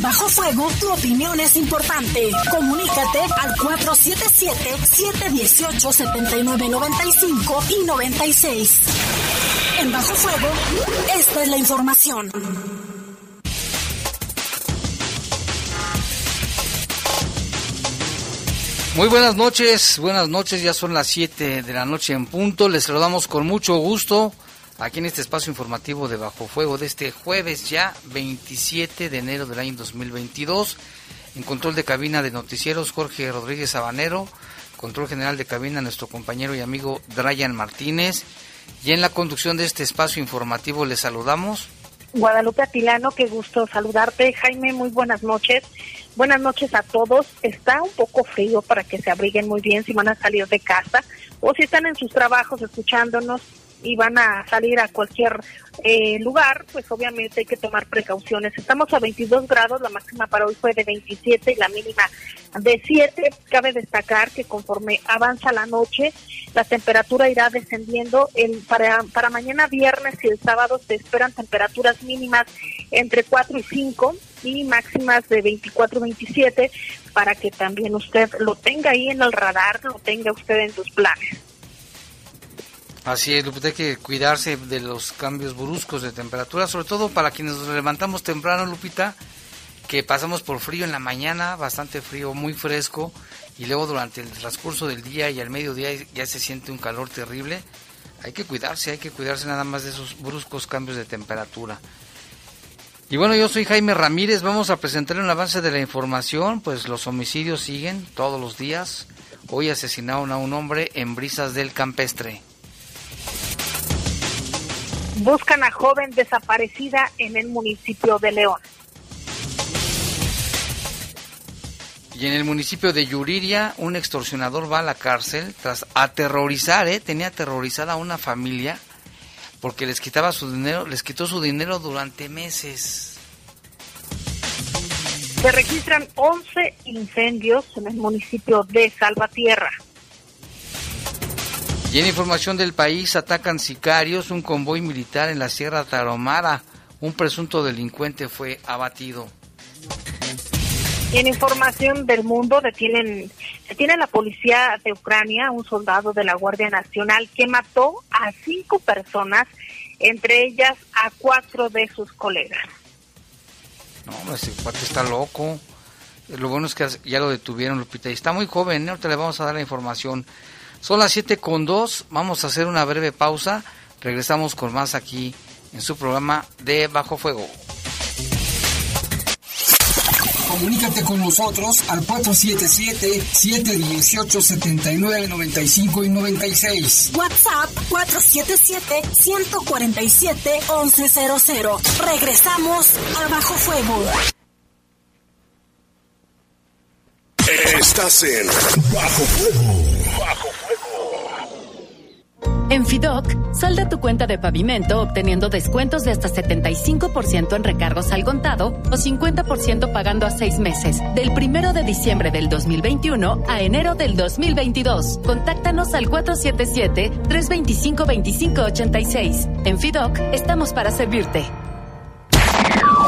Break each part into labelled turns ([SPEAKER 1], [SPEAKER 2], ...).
[SPEAKER 1] Bajo Fuego, tu opinión es importante. Comunícate al 477-718-7995 y 96. En Bajo Fuego, esta es la información.
[SPEAKER 2] Muy buenas noches, buenas noches, ya son las 7 de la noche en punto. Les saludamos con mucho gusto aquí en este espacio informativo de Bajo Fuego de este jueves ya 27 de enero del año 2022. En control de cabina de noticieros Jorge Rodríguez Sabanero, control general de cabina nuestro compañero y amigo Brian Martínez. Y en la conducción de este espacio informativo les saludamos.
[SPEAKER 3] Guadalupe Atilano, qué gusto saludarte. Jaime, muy buenas noches. Buenas noches a todos. Está un poco frío para que se abriguen muy bien si van a salir de casa o si están en sus trabajos escuchándonos y van a salir a cualquier eh, lugar, pues obviamente hay que tomar precauciones. Estamos a 22 grados, la máxima para hoy fue de 27 y la mínima de 7. Cabe destacar que conforme avanza la noche, la temperatura irá descendiendo. El, para, para mañana viernes y el sábado se esperan temperaturas mínimas entre 4 y 5 y máximas de 24 y 27 para que también usted lo tenga ahí en el radar, lo tenga usted en sus planes.
[SPEAKER 2] Así es, Lupita, hay que cuidarse de los cambios bruscos de temperatura, sobre todo para quienes nos levantamos temprano, Lupita, que pasamos por frío en la mañana, bastante frío, muy fresco, y luego durante el transcurso del día y al mediodía ya se siente un calor terrible. Hay que cuidarse, hay que cuidarse nada más de esos bruscos cambios de temperatura. Y bueno, yo soy Jaime Ramírez, vamos a presentarle un avance de la información, pues los homicidios siguen todos los días. Hoy asesinaron a un hombre en Brisas del Campestre.
[SPEAKER 3] Buscan a joven desaparecida en el municipio de León.
[SPEAKER 2] Y en el municipio de Yuriria, un extorsionador va a la cárcel tras aterrorizar, ¿eh? tenía aterrorizada a una familia porque les quitaba su dinero, les quitó su dinero durante meses.
[SPEAKER 3] Se registran 11 incendios en el municipio de Salvatierra.
[SPEAKER 2] Y en información del país, atacan sicarios un convoy militar en la Sierra Taromara. Un presunto delincuente fue abatido.
[SPEAKER 3] Y en información del mundo, detienen, detiene la policía de Ucrania un soldado de la Guardia Nacional que mató a cinco personas, entre ellas a cuatro de sus colegas.
[SPEAKER 2] No, ese cuate está loco. Lo bueno es que ya lo detuvieron, Lupita. Y está muy joven, ¿eh? ahorita le vamos a dar la información. Son las 7 con 2, vamos a hacer una breve pausa, regresamos con más aquí en su programa de Bajo Fuego.
[SPEAKER 4] Comunícate con nosotros al 477-718-7995 y 96.
[SPEAKER 1] WhatsApp 477-147-1100. Regresamos a Bajo Fuego.
[SPEAKER 5] Estás en Bajo Fuego. Bajo
[SPEAKER 6] En Fidoc, salda tu cuenta de pavimento obteniendo descuentos de hasta 75% en recargos al contado o 50% pagando a seis meses, del primero de diciembre del 2021 a enero del 2022. Contáctanos al 477-325-2586. En Fidoc, estamos para servirte.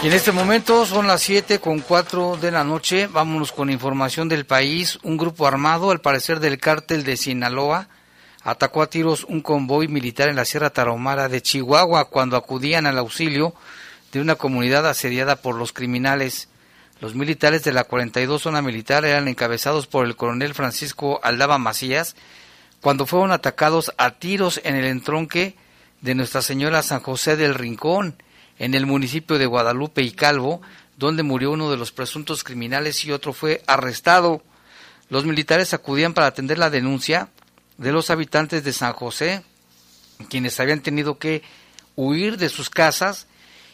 [SPEAKER 2] Y en este momento son las 7 con 4 de la noche. Vámonos con información del país. Un grupo armado, al parecer del cártel de Sinaloa, atacó a tiros un convoy militar en la Sierra Tarahumara de Chihuahua cuando acudían al auxilio de una comunidad asediada por los criminales. Los militares de la 42 zona militar eran encabezados por el coronel Francisco Aldaba Macías cuando fueron atacados a tiros en el entronque de Nuestra Señora San José del Rincón en el municipio de Guadalupe y Calvo, donde murió uno de los presuntos criminales y otro fue arrestado. Los militares acudían para atender la denuncia de los habitantes de San José, quienes habían tenido que huir de sus casas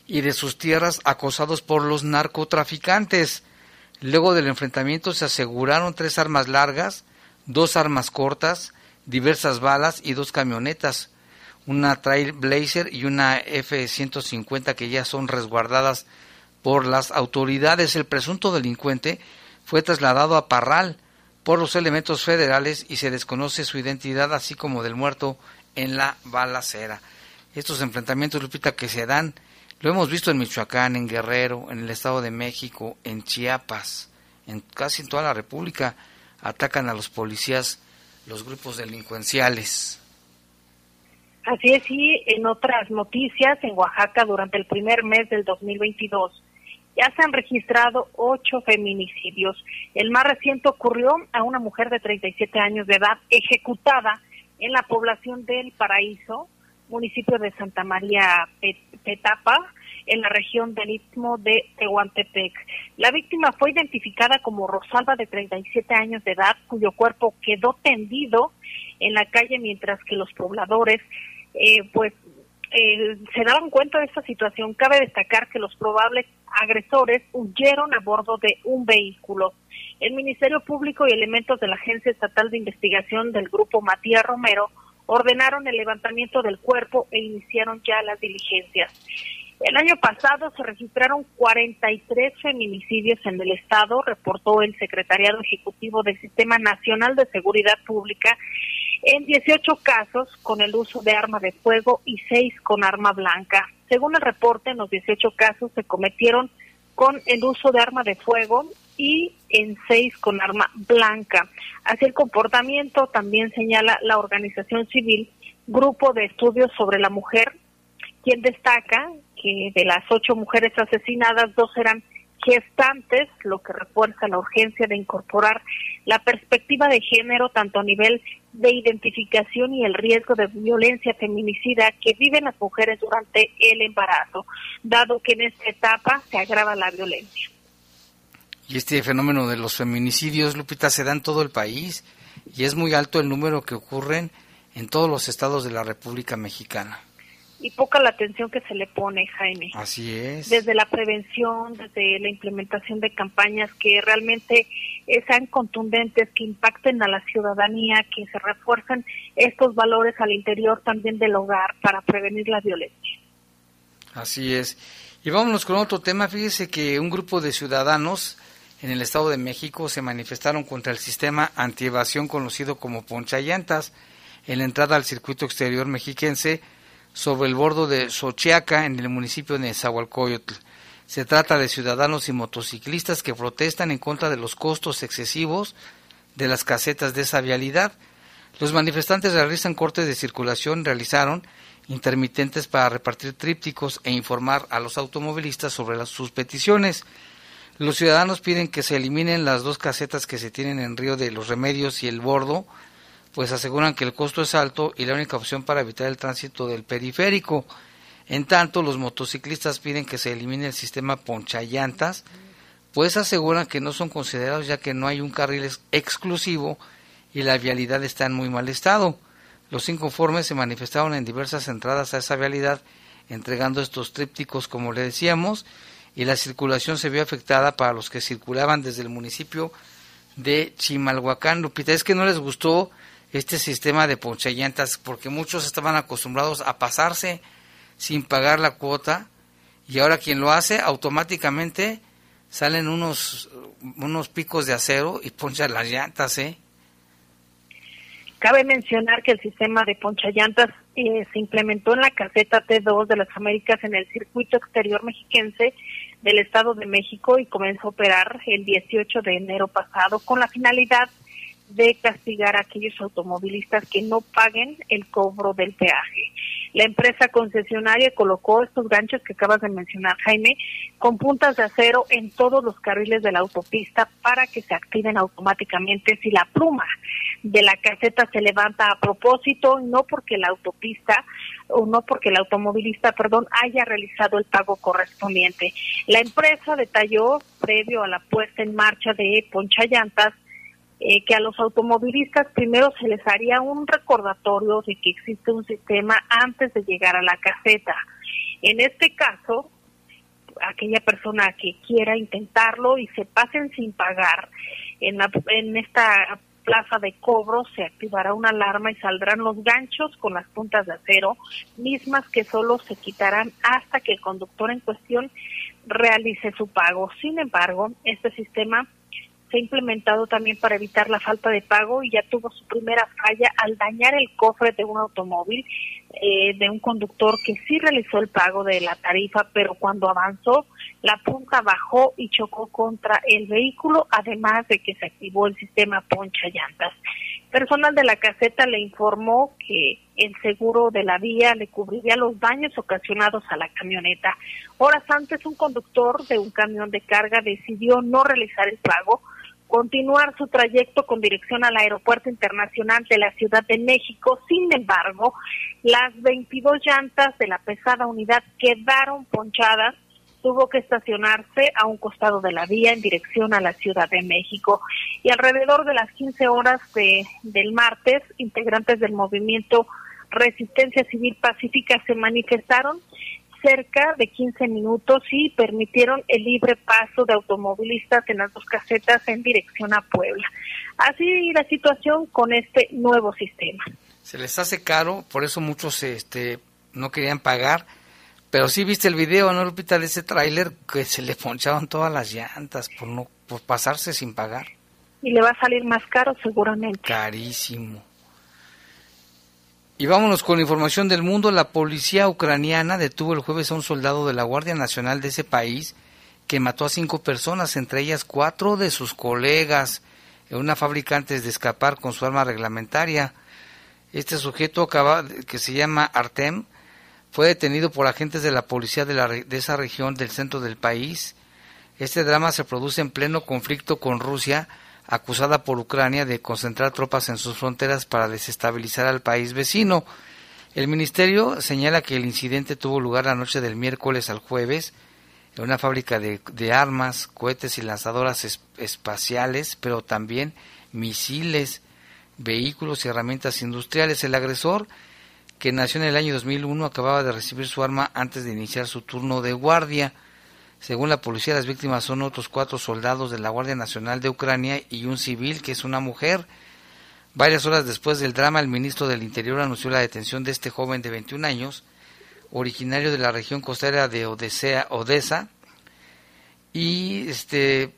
[SPEAKER 2] y de sus tierras acosados por los narcotraficantes. Luego del enfrentamiento se aseguraron tres armas largas, dos armas cortas, diversas balas y dos camionetas una Trailblazer y una F-150 que ya son resguardadas por las autoridades. El presunto delincuente fue trasladado a Parral por los elementos federales y se desconoce su identidad, así como del muerto en la balacera. Estos enfrentamientos, Lupita, que se dan, lo hemos visto en Michoacán, en Guerrero, en el Estado de México, en Chiapas, en casi en toda la República, atacan a los policías los grupos delincuenciales.
[SPEAKER 3] Así es, sí, en otras noticias, en Oaxaca durante el primer mes del 2022 ya se han registrado ocho feminicidios. El más reciente ocurrió a una mujer de 37 años de edad ejecutada en la población del Paraíso, municipio de Santa María Petapa, en la región del Istmo de Tehuantepec. La víctima fue identificada como Rosalba de 37 años de edad, cuyo cuerpo quedó tendido en la calle mientras que los pobladores eh, pues eh, se daban cuenta de esta situación. Cabe destacar que los probables agresores huyeron a bordo de un vehículo. El Ministerio Público y elementos de la Agencia Estatal de Investigación del Grupo Matías Romero ordenaron el levantamiento del cuerpo e iniciaron ya las diligencias. El año pasado se registraron 43 feminicidios en el Estado, reportó el Secretariado Ejecutivo del Sistema Nacional de Seguridad Pública, en 18 casos con el uso de arma de fuego y 6 con arma blanca. Según el reporte, en los 18 casos se cometieron con el uso de arma de fuego y en 6 con arma blanca. Así el comportamiento también señala la organización civil Grupo de Estudios sobre la Mujer, quien destaca que de las ocho mujeres asesinadas, dos eran gestantes, lo que refuerza la urgencia de incorporar la perspectiva de género tanto a nivel de identificación y el riesgo de violencia feminicida que viven las mujeres durante el embarazo, dado que en esta etapa se agrava la violencia.
[SPEAKER 2] Y este fenómeno de los feminicidios, Lupita, se da en todo el país y es muy alto el número que ocurren en todos los estados de la República Mexicana
[SPEAKER 3] y poca la atención que se le pone, Jaime.
[SPEAKER 2] Así es.
[SPEAKER 3] Desde la prevención, desde la implementación de campañas que realmente sean contundentes, que impacten a la ciudadanía, que se refuercen estos valores al interior también del hogar para prevenir la violencia.
[SPEAKER 2] Así es. Y vámonos con otro tema. Fíjese que un grupo de ciudadanos en el Estado de México se manifestaron contra el sistema antievasión conocido como ponchallantas en la entrada al circuito exterior mexiquense sobre el bordo de Xochiaca en el municipio de Nezahualcóyotl. Se trata de ciudadanos y motociclistas que protestan en contra de los costos excesivos de las casetas de esa vialidad. Los manifestantes realizan cortes de circulación, realizaron intermitentes para repartir trípticos e informar a los automovilistas sobre sus peticiones. Los ciudadanos piden que se eliminen las dos casetas que se tienen en Río de los Remedios y el Bordo, pues aseguran que el costo es alto y la única opción para evitar el tránsito del periférico. En tanto, los motociclistas piden que se elimine el sistema ponchallantas, pues aseguran que no son considerados ya que no hay un carril exclusivo y la vialidad está en muy mal estado. Los inconformes se manifestaron en diversas entradas a esa vialidad, entregando estos trípticos, como le decíamos, y la circulación se vio afectada para los que circulaban desde el municipio de Chimalhuacán. Lupita, es que no les gustó este sistema de ponchallantas porque muchos estaban acostumbrados a pasarse sin pagar la cuota y ahora quien lo hace automáticamente salen unos unos picos de acero y ponchan las llantas, ¿eh?
[SPEAKER 3] Cabe mencionar que el sistema de ponchallantas eh, se implementó en la caseta T2 de las Américas en el circuito exterior mexiquense del Estado de México y comenzó a operar el 18 de enero pasado con la finalidad de castigar a aquellos automovilistas que no paguen el cobro del peaje. La empresa concesionaria colocó estos ganchos que acabas de mencionar, Jaime, con puntas de acero en todos los carriles de la autopista para que se activen automáticamente si la pluma de la caseta se levanta a propósito, no porque la autopista o no porque el automovilista, perdón, haya realizado el pago correspondiente. La empresa detalló, previo a la puesta en marcha de Poncha Llantas, eh, que a los automovilistas primero se les haría un recordatorio de que existe un sistema antes de llegar a la caseta. En este caso, aquella persona que quiera intentarlo y se pasen sin pagar en, en esta plaza de cobro se activará una alarma y saldrán los ganchos con las puntas de acero, mismas que solo se quitarán hasta que el conductor en cuestión realice su pago. Sin embargo, este sistema se ha implementado también para evitar la falta de pago y ya tuvo su primera falla al dañar el cofre de un automóvil eh, de un conductor que sí realizó el pago de la tarifa, pero cuando avanzó la punta bajó y chocó contra el vehículo, además de que se activó el sistema poncha llantas. Personal de la caseta le informó que el seguro de la vía le cubriría los daños ocasionados a la camioneta. Horas antes, un conductor de un camión de carga decidió no realizar el pago, continuar su trayecto con dirección al Aeropuerto Internacional de la Ciudad de México. Sin embargo, las 22 llantas de la pesada unidad quedaron ponchadas tuvo que estacionarse a un costado de la vía en dirección a la Ciudad de México. Y alrededor de las 15 horas de, del martes, integrantes del movimiento Resistencia Civil Pacífica se manifestaron cerca de 15 minutos y permitieron el libre paso de automovilistas en las dos casetas en dirección a Puebla. Así la situación con este nuevo sistema.
[SPEAKER 2] Se les hace caro, por eso muchos este, no querían pagar, pero sí viste el video, ¿no, Lupita, de ese tráiler que se le ponchaban todas las llantas por no por pasarse sin pagar.
[SPEAKER 3] Y le va a salir más caro seguramente.
[SPEAKER 2] Carísimo. Y vámonos con información del mundo. La policía ucraniana detuvo el jueves a un soldado de la Guardia Nacional de ese país que mató a cinco personas, entre ellas cuatro de sus colegas, en una fábrica antes de escapar con su arma reglamentaria. Este sujeto que se llama Artem fue detenido por agentes de la policía de, la, de esa región del centro del país. Este drama se produce en pleno conflicto con Rusia acusada por Ucrania de concentrar tropas en sus fronteras para desestabilizar al país vecino. El ministerio señala que el incidente tuvo lugar la noche del miércoles al jueves en una fábrica de, armas, cohetes y lanzadoras espaciales, pero también misiles, vehículos y herramientas industriales. El agresor, que nació en el año 2001, acababa de recibir su arma antes de iniciar su turno de guardia. Según la policía, las víctimas son otros cuatro soldados de la Guardia Nacional de Ucrania y un civil que es una mujer. Varias horas después del drama, el ministro del Interior anunció la detención de este joven de 21 años, originario de la región costera de Odesea, Odessa, y este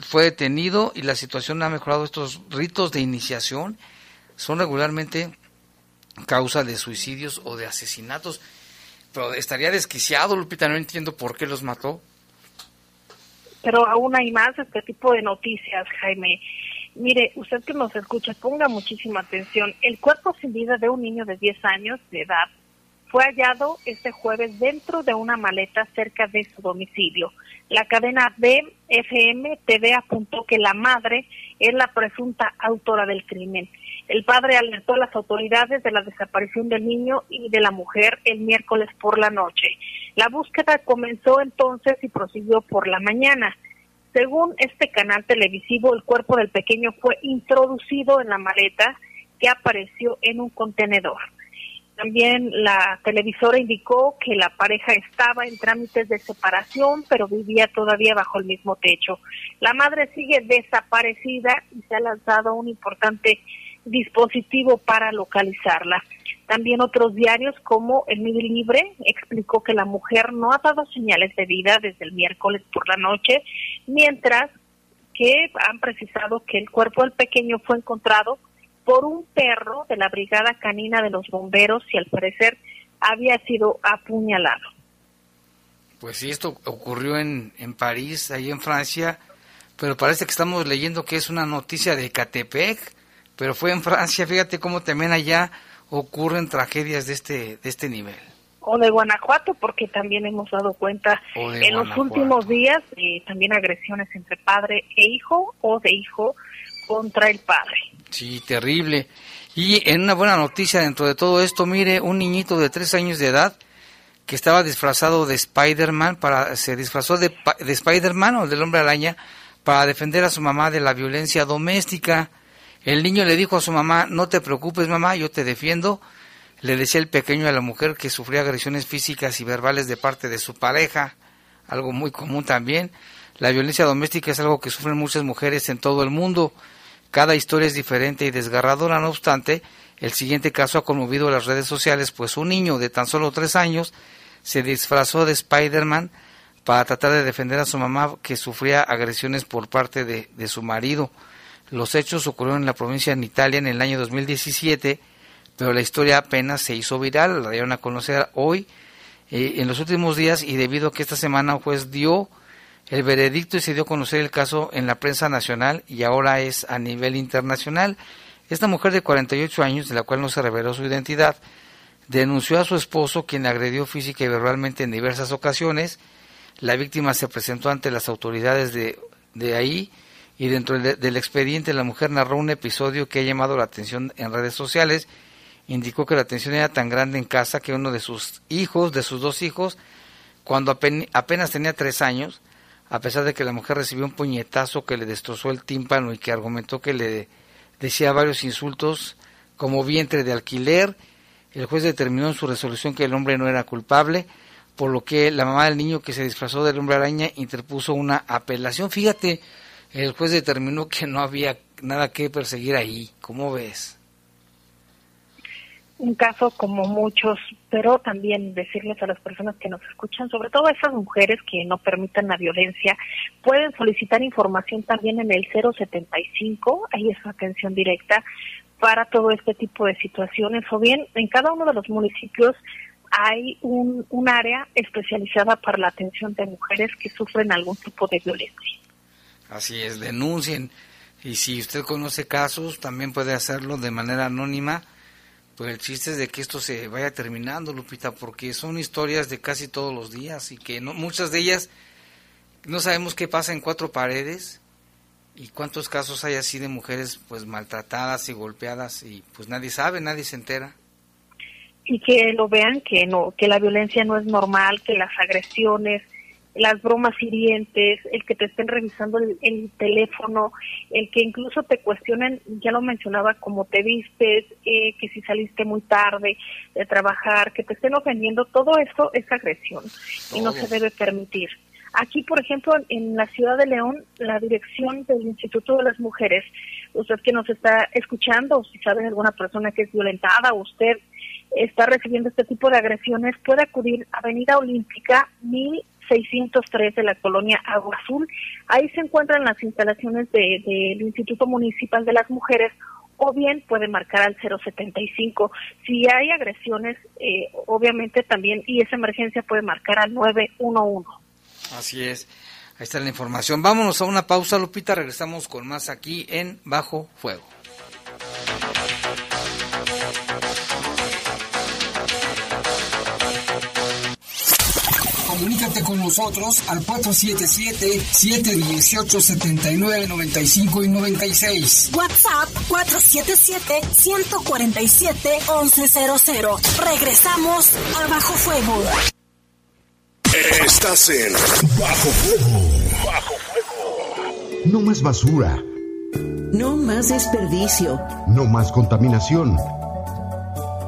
[SPEAKER 2] fue detenido y la situación ha mejorado. Estos ritos de iniciación son regularmente causa de suicidios o de asesinatos. Pero estaría desquiciado, Lupita, no entiendo por qué los mató
[SPEAKER 3] pero aún hay más este tipo de noticias, Jaime. Mire, usted que nos escucha, ponga muchísima atención. El cuerpo sin vida de un niño de 10 años de edad fue hallado este jueves dentro de una maleta cerca de su domicilio. La cadena BFM TV apuntó que la madre es la presunta autora del crimen. El padre alertó a las autoridades de la desaparición del niño y de la mujer el miércoles por la noche. La búsqueda comenzó entonces y prosiguió por la mañana. Según este canal televisivo, el cuerpo del pequeño fue introducido en la maleta que apareció en un contenedor. También la televisora indicó que la pareja estaba en trámites de separación, pero vivía todavía bajo el mismo techo. La madre sigue desaparecida y se ha lanzado un importante dispositivo para localizarla. También otros diarios como El Medio Libre explicó que la mujer no ha dado señales de vida desde el miércoles por la noche, mientras que han precisado que el cuerpo del pequeño fue encontrado por un perro de la Brigada Canina de los Bomberos y al parecer había sido apuñalado.
[SPEAKER 2] Pues sí, esto ocurrió en, en París, ahí en Francia, pero parece que estamos leyendo que es una noticia de Catepec, pero fue en Francia, fíjate cómo también allá ocurren tragedias de este, de este nivel.
[SPEAKER 3] O de Guanajuato, porque también hemos dado cuenta en los últimos días eh, también agresiones entre padre e hijo o de hijo contra el padre.
[SPEAKER 2] Sí, terrible. Y en una buena noticia dentro de todo esto, mire, un niñito de tres años de edad que estaba disfrazado de Spider-Man, para, se disfrazó de, de Spider-Man o del hombre araña para defender a su mamá de la violencia doméstica. El niño le dijo a su mamá, no te preocupes mamá, yo te defiendo. Le decía el pequeño a la mujer que sufría agresiones físicas y verbales de parte de su pareja, algo muy común también. La violencia doméstica es algo que sufren muchas mujeres en todo el mundo. Cada historia es diferente y desgarradora, no obstante, el siguiente caso ha conmovido las redes sociales, pues un niño de tan solo tres años se disfrazó de Spider-Man para tratar de defender a su mamá que sufría agresiones por parte de, de su marido. Los hechos ocurrieron en la provincia de Italia en el año 2017, pero la historia apenas se hizo viral, la dieron a conocer hoy, eh, en los últimos días, y debido a que esta semana un juez dio el veredicto y se dio a conocer el caso en la prensa nacional y ahora es a nivel internacional. Esta mujer de 48 años, de la cual no se reveló su identidad, denunció a su esposo, quien agredió física y verbalmente en diversas ocasiones. La víctima se presentó ante las autoridades de, de ahí y dentro del expediente la mujer narró un episodio que ha llamado la atención en redes sociales. Indicó que la tensión era tan grande en casa que uno de sus hijos, de sus dos hijos, cuando apenas tenía tres años, a pesar de que la mujer recibió un puñetazo que le destrozó el tímpano y que argumentó que le decía varios insultos como vientre de alquiler, el juez determinó en su resolución que el hombre no era culpable, por lo que la mamá del niño que se disfrazó del hombre araña interpuso una apelación. Fíjate, el juez determinó que no había nada que perseguir ahí. ¿Cómo ves?
[SPEAKER 3] Un caso como muchos, pero también decirles a las personas que nos escuchan, sobre todo a esas mujeres que no permitan la violencia, pueden solicitar información también en el 075, ahí es atención directa para todo este tipo de situaciones, o bien en cada uno de los municipios hay un, un área especializada para la atención de mujeres que sufren algún tipo de violencia.
[SPEAKER 2] Así es, denuncien. Y si usted conoce casos, también puede hacerlo de manera anónima. Pues el chiste es de que esto se vaya terminando, Lupita, porque son historias de casi todos los días y que no, muchas de ellas no sabemos qué pasa en cuatro paredes y cuántos casos hay así de mujeres pues maltratadas y golpeadas y pues nadie sabe, nadie se entera.
[SPEAKER 3] Y que lo vean que no, que la violencia no es normal, que las agresiones, las bromas hirientes, el que te estén revisando el, teléfono, el que incluso te cuestionen, ya lo mencionaba, cómo te vistes, eh, que si saliste muy tarde de trabajar, que te estén ofendiendo, todo eso es agresión y no se debe permitir. Aquí, por ejemplo, en la ciudad de León, la dirección del Instituto de las Mujeres, usted que nos está escuchando, si sabe alguna persona que es violentada, usted está recibiendo este tipo de agresiones, puede acudir a Avenida Olímpica 1000 603 de la colonia Agua Azul. Ahí se encuentran las instalaciones del Instituto Municipal de las Mujeres o bien puede marcar al 075. Si hay agresiones, eh, obviamente también, y esa emergencia puede marcar al 911.
[SPEAKER 2] Así es. Ahí está la información. Vámonos a una pausa, Lupita. Regresamos con más aquí en Bajo Fuego.
[SPEAKER 4] Comunícate con nosotros al 477-718-7995 y 96.
[SPEAKER 1] WhatsApp 477-147-1100. Regresamos a Bajo Fuego.
[SPEAKER 5] Estás en Bajo Fuego. Bajo Fuego. No más basura.
[SPEAKER 7] No más desperdicio.
[SPEAKER 5] No más contaminación.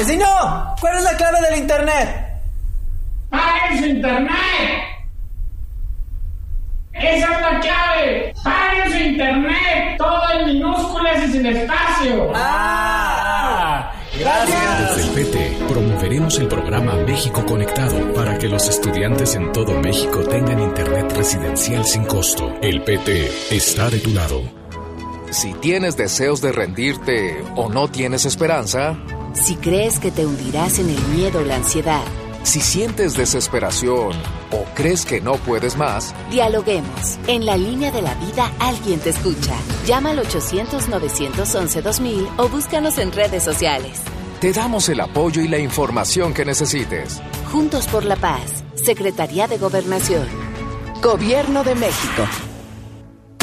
[SPEAKER 8] ¡Vecino! ¿Cuál es la clave del internet?
[SPEAKER 9] ¡Ah, es internet! ¡Esa es la clave! ¡Paguen su internet! Todo en minúsculas y sin espacio.
[SPEAKER 8] ¡Ah! Gracias.
[SPEAKER 10] Desde el PT promoveremos el programa México Conectado para que los estudiantes en todo México tengan internet residencial sin costo. El PT está de tu lado.
[SPEAKER 11] Si tienes deseos de rendirte o no tienes esperanza,
[SPEAKER 12] si crees que te hundirás en el miedo o la ansiedad,
[SPEAKER 11] si sientes desesperación o crees que no puedes más,
[SPEAKER 12] dialoguemos. En la línea de la vida alguien te escucha. Llama al 800-911-2000 o búscanos en redes sociales.
[SPEAKER 11] Te damos el apoyo y la información que necesites.
[SPEAKER 12] Juntos por la paz, Secretaría de Gobernación. Gobierno de México.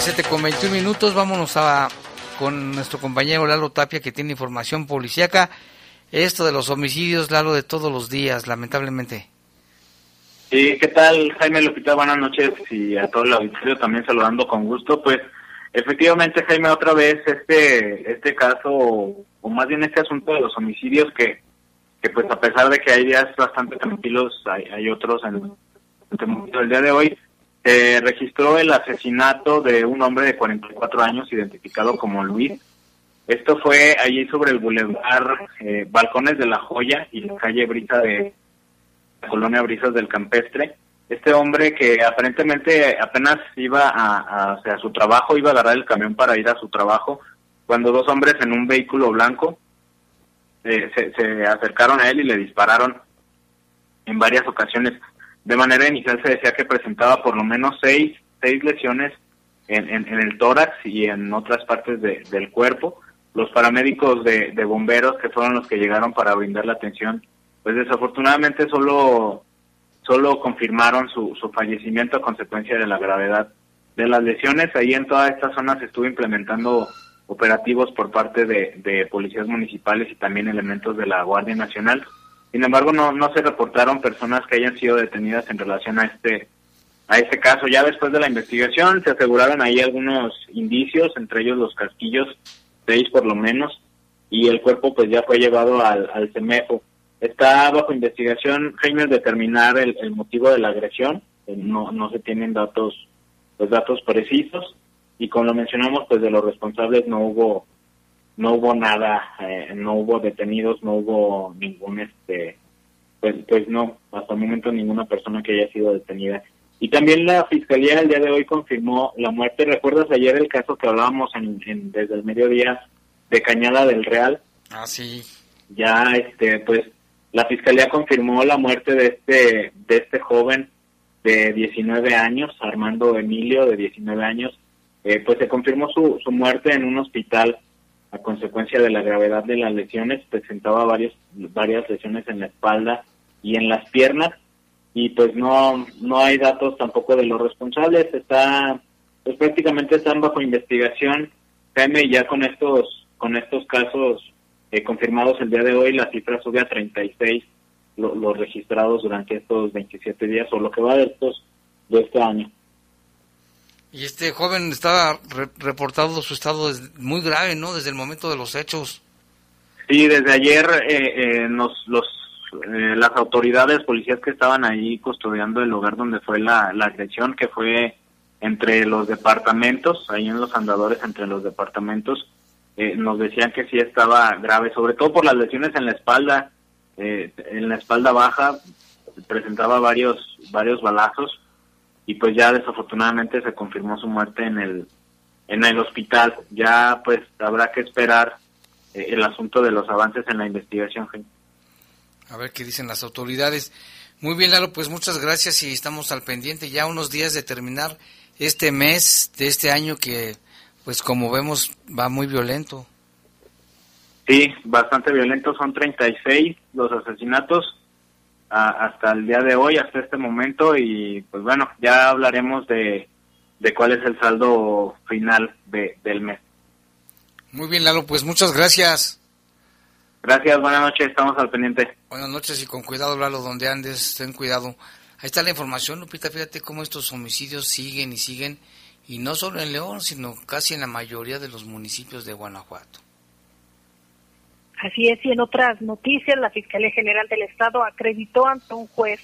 [SPEAKER 2] Las 7 con 21 minutos. Vámonos a con nuestro compañero Lalo Tapia que tiene información policíaca. Esto de los homicidios, Lalo, de todos los días, lamentablemente.
[SPEAKER 13] Sí, ¿qué tal, Jaime Lupita? Buenas noches y a todo el auditorio también saludando con gusto. Pues efectivamente, Jaime, otra vez este este caso, o más bien este asunto de los homicidios que, que pues a pesar de que hay días bastante tranquilos, hay, hay otros en, en el día de hoy, se registró el asesinato de un hombre de 44 años identificado como Luis. Esto fue allí sobre el bulevar eh, Balcones de la Joya y la calle Brisa de la colonia Brisas del Campestre. Este hombre que aparentemente apenas iba a, a, su trabajo, iba a agarrar el camión para ir a su trabajo, cuando dos hombres en un vehículo blanco eh, se, se acercaron a él y le dispararon en varias ocasiones. De manera inicial se decía que presentaba por lo menos seis, seis lesiones en, en, el tórax y en otras partes de, del cuerpo. Los paramédicos de, de, bomberos, que fueron los que llegaron para brindar la atención, pues desafortunadamente solo, solo confirmaron su, su fallecimiento a consecuencia de la gravedad de las lesiones. Ahí en toda esta zona se estuvo implementando operativos por parte de, de policías municipales y también elementos de la Guardia Nacional sin embargo, no, no se reportaron personas que hayan sido detenidas en relación a este a este caso. Ya después de la investigación se aseguraron ahí algunos indicios, entre ellos los casquillos, seis por lo menos, y el cuerpo pues ya fue llevado al, al CEMEFO. Está bajo investigación, Jaime, determinar el, motivo de la agresión. Eh, no, no se tienen datos, pues datos precisos. Y como lo mencionamos, pues de los responsables no hubo no hubo nada, eh, no hubo detenidos, no hubo ningún, este, pues, pues no, hasta el momento ninguna persona que haya sido detenida. Y también la fiscalía el día de hoy confirmó la muerte. ¿Recuerdas ayer el caso que hablábamos en, desde el mediodía de Cañada del Real?
[SPEAKER 2] Ah, sí.
[SPEAKER 13] Ya, este, pues, la fiscalía confirmó la muerte de este, de este joven de 19 años, Armando Emilio, de 19 años. Eh, pues se confirmó su, su muerte en un hospital a consecuencia de la gravedad de las lesiones, presentaba varios, varias lesiones en la espalda y en las piernas y pues no no hay datos tampoco de los responsables, está pues prácticamente están bajo investigación. Jaime, ya con estos con estos casos eh, confirmados el día de hoy, la cifra sube a 36 los registrados durante estos 27 días o lo que va de estos de este año.
[SPEAKER 2] Y este joven estaba reportado su estado muy grave, ¿no? Desde el momento de los hechos.
[SPEAKER 13] Sí, desde ayer eh, eh, nos, los, eh, las autoridades policías que estaban ahí custodiando el lugar donde fue la, la agresión, que fue entre los departamentos, ahí en los andadores entre los departamentos, nos decían que sí estaba grave, sobre todo por las lesiones en la espalda, en la espalda baja presentaba varios varios balazos y pues ya desafortunadamente se confirmó su muerte en el en el hospital. Ya pues habrá que esperar eh, el asunto de los avances en la investigación.
[SPEAKER 2] A ver qué dicen las autoridades. Muy bien, Lalo, pues muchas gracias y estamos al pendiente ya unos días de terminar este mes de este año que pues como vemos va muy violento.
[SPEAKER 13] Sí, bastante violento, son 36 los asesinatos hasta el día de hoy, hasta este momento y pues bueno, ya hablaremos de, de cuál es el saldo final de, del mes.
[SPEAKER 2] Muy bien, Lalo, pues muchas gracias.
[SPEAKER 13] Gracias, buenas noches, estamos al pendiente.
[SPEAKER 2] Buenas noches y con cuidado, Lalo, donde andes, ten cuidado. Ahí está la información, Lupita, fíjate cómo estos homicidios siguen y siguen, y no solo en León, sino casi en la mayoría de los municipios de Guanajuato.
[SPEAKER 3] Así es, y en otras noticias, la Fiscalía General del Estado acreditó ante un juez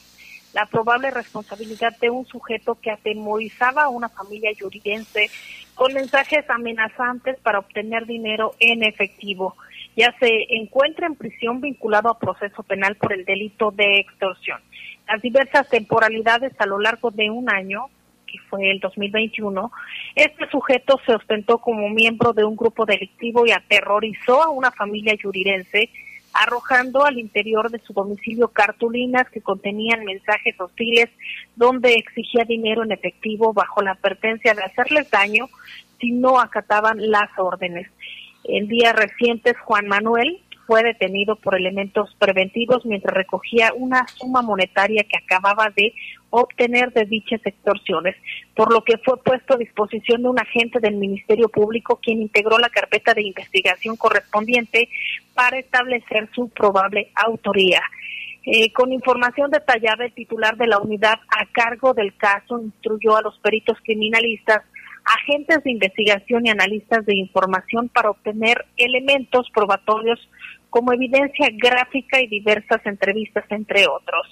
[SPEAKER 3] la probable responsabilidad de un sujeto que atemorizaba a una familia yuridense con mensajes amenazantes para obtener dinero en efectivo. Ya se encuentra en prisión vinculado a proceso penal por el delito de extorsión. Las diversas temporalidades a lo largo de un año que fue el 2021, este sujeto se ostentó como miembro de un grupo delictivo y aterrorizó a una familia yurirense, arrojando al interior de su domicilio cartulinas que contenían mensajes hostiles donde exigía dinero en efectivo bajo la advertencia de hacerles daño si no acataban las órdenes. En días recientes, Juan Manuel, fue detenido por elementos preventivos mientras recogía una suma monetaria que acababa de obtener de dichas extorsiones, por lo que fue puesto a disposición de un agente del Ministerio Público quien integró la carpeta de investigación correspondiente para establecer su probable autoría. Eh, con información detallada, el titular de la unidad a cargo del caso instruyó a los peritos criminalistas agentes de investigación y analistas de información para obtener elementos probatorios como evidencia gráfica y diversas entrevistas, entre otros.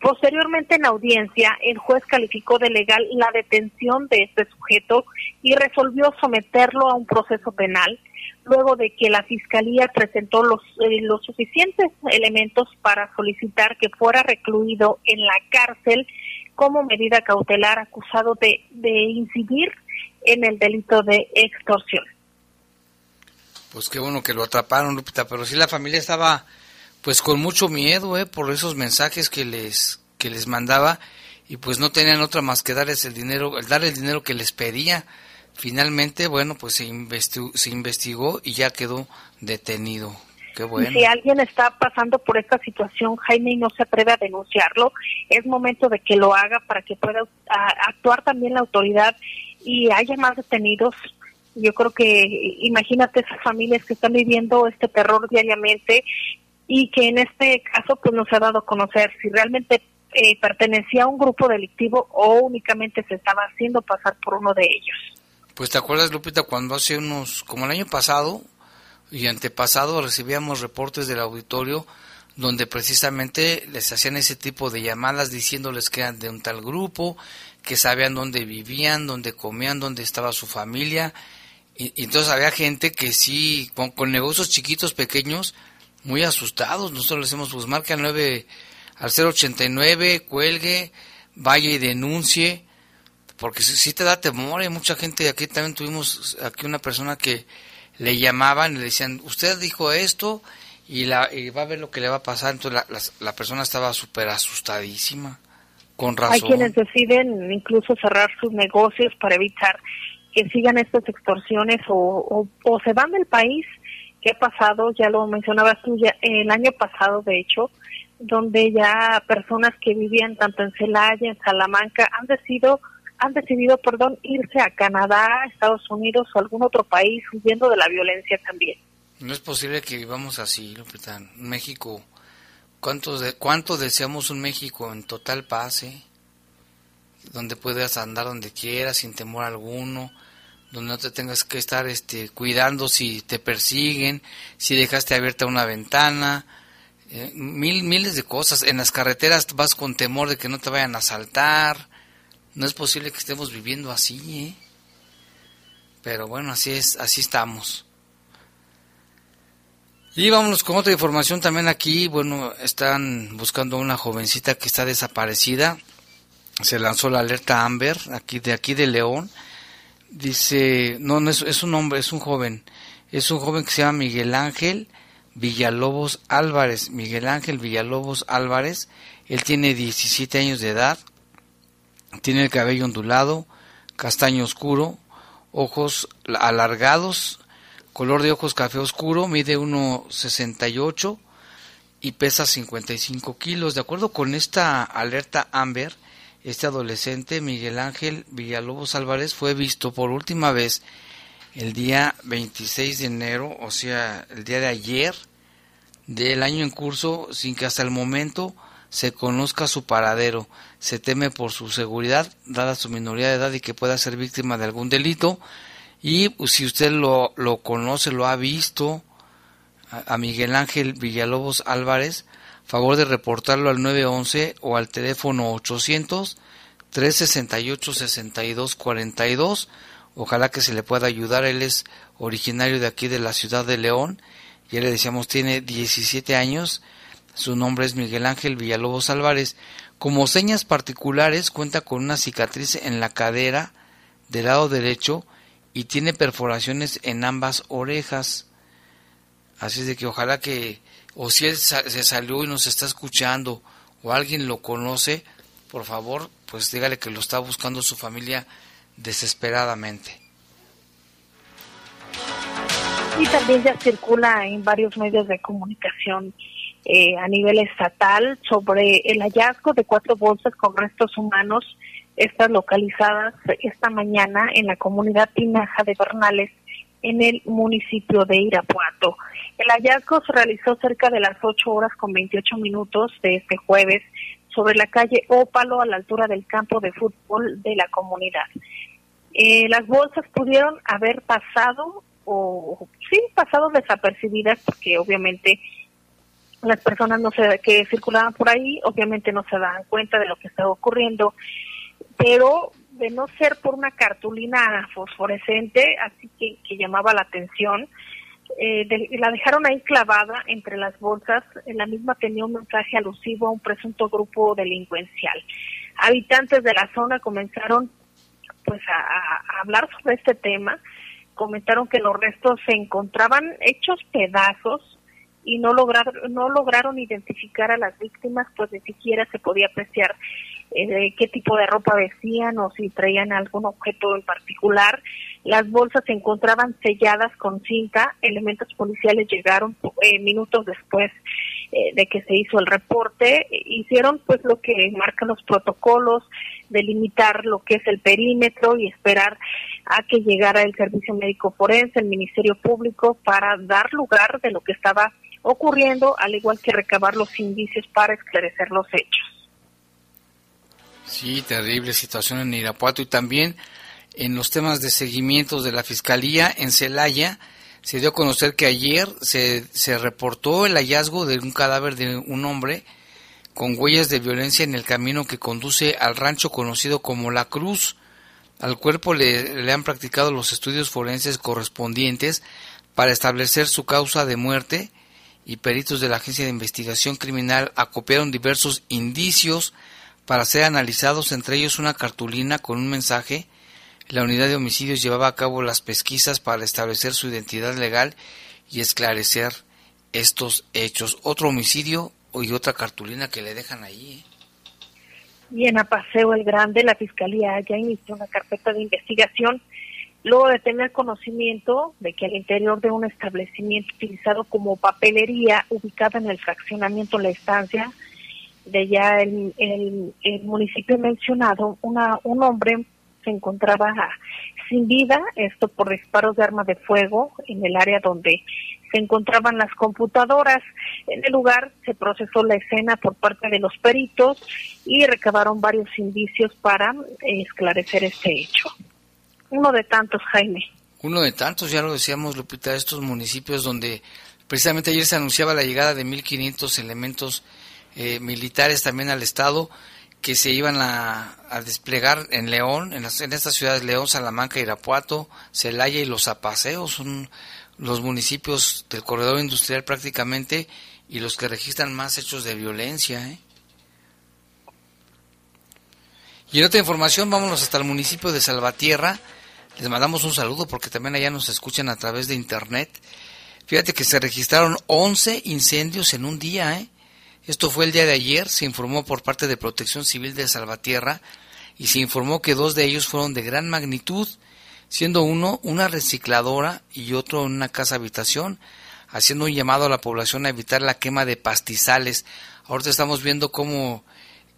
[SPEAKER 3] Posteriormente, en audiencia, el juez calificó de legal la detención de este sujeto y resolvió someterlo a un proceso penal, luego de que la Fiscalía presentó los, eh, los suficientes elementos para solicitar que fuera recluido en la cárcel como medida cautelar acusado de, de incidir en el delito de extorsión.
[SPEAKER 2] Pues qué bueno que lo atraparon, Lupita, pero sí la familia estaba pues con mucho miedo, ¿eh? por esos mensajes que les que les mandaba y pues no tenían otra más que darles el dinero, dar el dinero que les pedía. Finalmente, bueno, pues se investigó, se investigó y ya quedó detenido. Qué bueno.
[SPEAKER 3] Si alguien está pasando por esta situación, Jaime, y no se atreve a denunciarlo, es momento de que lo haga para que pueda actuar también la autoridad y haya más detenidos yo creo que imagínate esas familias que están viviendo este terror diariamente y que en este caso pues no ha dado a conocer si realmente eh, pertenecía a un grupo delictivo o únicamente se estaba haciendo pasar por uno de ellos.
[SPEAKER 2] Pues te acuerdas Lupita cuando hace unos, como el año pasado y antepasado recibíamos reportes del auditorio donde precisamente les hacían ese tipo de llamadas diciéndoles que eran de un tal grupo, que sabían dónde vivían, dónde comían, dónde estaba su familia y, entonces había gente que sí, con, negocios chiquitos, pequeños, muy asustados. Nosotros le decimos, pues marca al 9, al 089, cuelgue, vaya y denuncie, porque sí, te da temor. Hay mucha gente, aquí también tuvimos aquí una persona que le llamaban y le decían, usted dijo esto y, la, va a ver lo que le va a pasar. Entonces la, la persona estaba súper asustadísima, con razón.
[SPEAKER 3] Hay quienes deciden incluso cerrar sus negocios para evitar que sigan estas extorsiones o, o, se van del país. ¿Qué ha pasado? Ya lo mencionabas tú ya, el año pasado, de hecho, donde ya personas que vivían tanto en Celaya, en Salamanca, han decidido han decidido, perdón, irse a Canadá, Estados Unidos o algún otro país huyendo de la violencia también.
[SPEAKER 2] No es posible que vivamos así, Lupita. México, ¿cuántos de, ¿cuánto deseamos un México en total paz, eh? Donde puedas andar donde quieras, sin temor alguno, donde no te tengas que estar este, cuidando si te persiguen, si dejaste abierta una ventana, eh, mil, miles de cosas. En las carreteras vas con temor de que no te vayan a asaltar. No es posible que estemos viviendo así, ¿eh? Pero bueno, así es, así estamos. Y vámonos con otra información también aquí. Bueno, están buscando a una jovencita que está desaparecida. Se lanzó la alerta Amber aquí de aquí de León Dice, no, no es, es un hombre, es un joven. Es un joven que se llama Miguel Ángel Villalobos Álvarez. Miguel Ángel Villalobos Álvarez. Él tiene 17 años de edad. Tiene el cabello ondulado, castaño oscuro, ojos alargados, color de ojos café oscuro, mide 1,68 y pesa 55 kilos. De acuerdo con esta alerta Amber, este adolescente Miguel Ángel Villalobos Álvarez fue visto por última vez el día 26 de enero, o sea, el día de ayer del año en curso, sin que hasta el momento se conozca su paradero. Se teme por su seguridad, dada su minoría de edad y que pueda ser víctima de algún delito. Y pues, si usted lo, lo conoce, lo ha visto, a, a Miguel Ángel Villalobos Álvarez, favor de reportarlo al 911 o al teléfono 800 368 6242. Ojalá que se le pueda ayudar. Él es originario de aquí de la ciudad de León. Ya le decíamos, tiene 17 años. Su nombre es Miguel Ángel Villalobos Álvarez. Como señas particulares, cuenta con una cicatriz en la cadera del lado derecho y tiene perforaciones en ambas orejas. Así es de que ojalá que, o si él se salió y nos está escuchando, o alguien lo conoce, por favor, pues dígale que lo está buscando su familia desesperadamente.
[SPEAKER 3] Y también ya circula en varios medios de comunicación eh, a nivel estatal sobre el hallazgo de cuatro bolsas con restos humanos, estas localizadas esta mañana en la comunidad Tinaja de Bernales, en el municipio de Irapuato. El hallazgo se realizó cerca de las 8 horas con 28 minutos de este jueves sobre la calle Ópalo a la altura del campo de fútbol de la comunidad. Eh, las bolsas pudieron haber pasado o sí pasado desapercibidas porque obviamente las personas no se que circulaban por ahí obviamente no se daban cuenta de lo que estaba ocurriendo pero de no ser por una cartulina fosforescente así que, que llamaba la atención eh, de, la dejaron ahí clavada entre las bolsas. La misma tenía un mensaje alusivo a un presunto grupo delincuencial. Habitantes de la zona comenzaron pues a, a hablar sobre este tema. Comentaron que los restos se encontraban hechos pedazos y no lograron no lograron identificar a las víctimas pues ni siquiera se podía apreciar eh, qué tipo de ropa vestían o si traían algún objeto en particular. Las bolsas se encontraban selladas con cinta. Elementos policiales llegaron eh, minutos después eh, de que se hizo el reporte. Hicieron pues lo que marcan los protocolos delimitar lo que es el perímetro y esperar a que llegara el servicio médico forense, el Ministerio Público, para dar lugar de lo que estaba ocurriendo, al igual que recabar los indicios para esclarecer los hechos.
[SPEAKER 2] Sí, terrible situación en Irapuato y también en los temas de seguimiento de la Fiscalía en Celaya. Se dio a conocer que ayer se, se reportó el hallazgo de un cadáver de un hombre con huellas de violencia en el camino que conduce al rancho conocido como La Cruz. Al cuerpo le, le han practicado los estudios forenses correspondientes para establecer su causa de muerte y peritos de la Agencia de Investigación Criminal acopiaron diversos indicios para ser analizados, entre ellos una cartulina con un mensaje. La unidad de homicidios llevaba a cabo las pesquisas para establecer su identidad legal y esclarecer estos hechos. Otro homicidio y otra cartulina que le dejan ahí. ¿eh?
[SPEAKER 3] Y en Apaseo el Grande, la Fiscalía ya inició una carpeta de investigación luego de tener conocimiento de que al interior de un establecimiento utilizado como papelería ubicada en el fraccionamiento La Estancia, de ya el, el, municipio mencionado, una, un hombre se encontraba sin vida, esto por disparos de arma de fuego en el área donde se encontraban las computadoras. En el lugar se procesó la escena por parte de los peritos y recabaron varios indicios para esclarecer este hecho. Uno de tantos, Jaime.
[SPEAKER 2] Uno de tantos, ya lo decíamos, Lupita, estos municipios donde precisamente ayer se anunciaba la llegada de 1.500 elementos eh, militares también al Estado que se iban a, desplegar en León, en, las, en estas ciudades León, Salamanca, Irapuato, Celaya y Los Apaseos, son los municipios del corredor industrial prácticamente y los que registran más hechos de violencia. ¿eh? Y en otra información, vámonos hasta el municipio de Salvatierra. Les mandamos un saludo porque también allá nos escuchan a través de internet. Fíjate que se registraron 11 incendios en un día. ¿eh? Esto fue el día de ayer, se informó por parte de Protección Civil de Salvatierra y se informó que dos de ellos fueron de gran magnitud, siendo uno una recicladora y otro una casa habitación. haciendo un llamado a la población a evitar la quema de pastizales. Ahorita estamos viendo cómo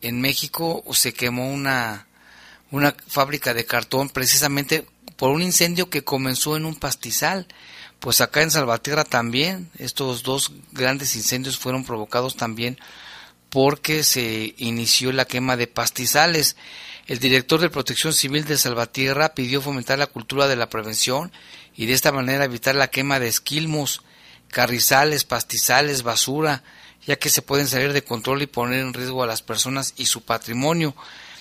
[SPEAKER 2] en México se quemó una, una fábrica de cartón precisamente por un incendio que comenzó en un pastizal. Pues acá en Salvatierra también, estos dos grandes incendios fueron provocados también porque se inició la quema de pastizales. El director de Protección Civil de Salvatierra pidió fomentar la cultura de la prevención y de esta manera evitar la quema de esquilmos, carrizales, pastizales, basura, ya que se pueden salir de control y poner en riesgo a las personas y su patrimonio.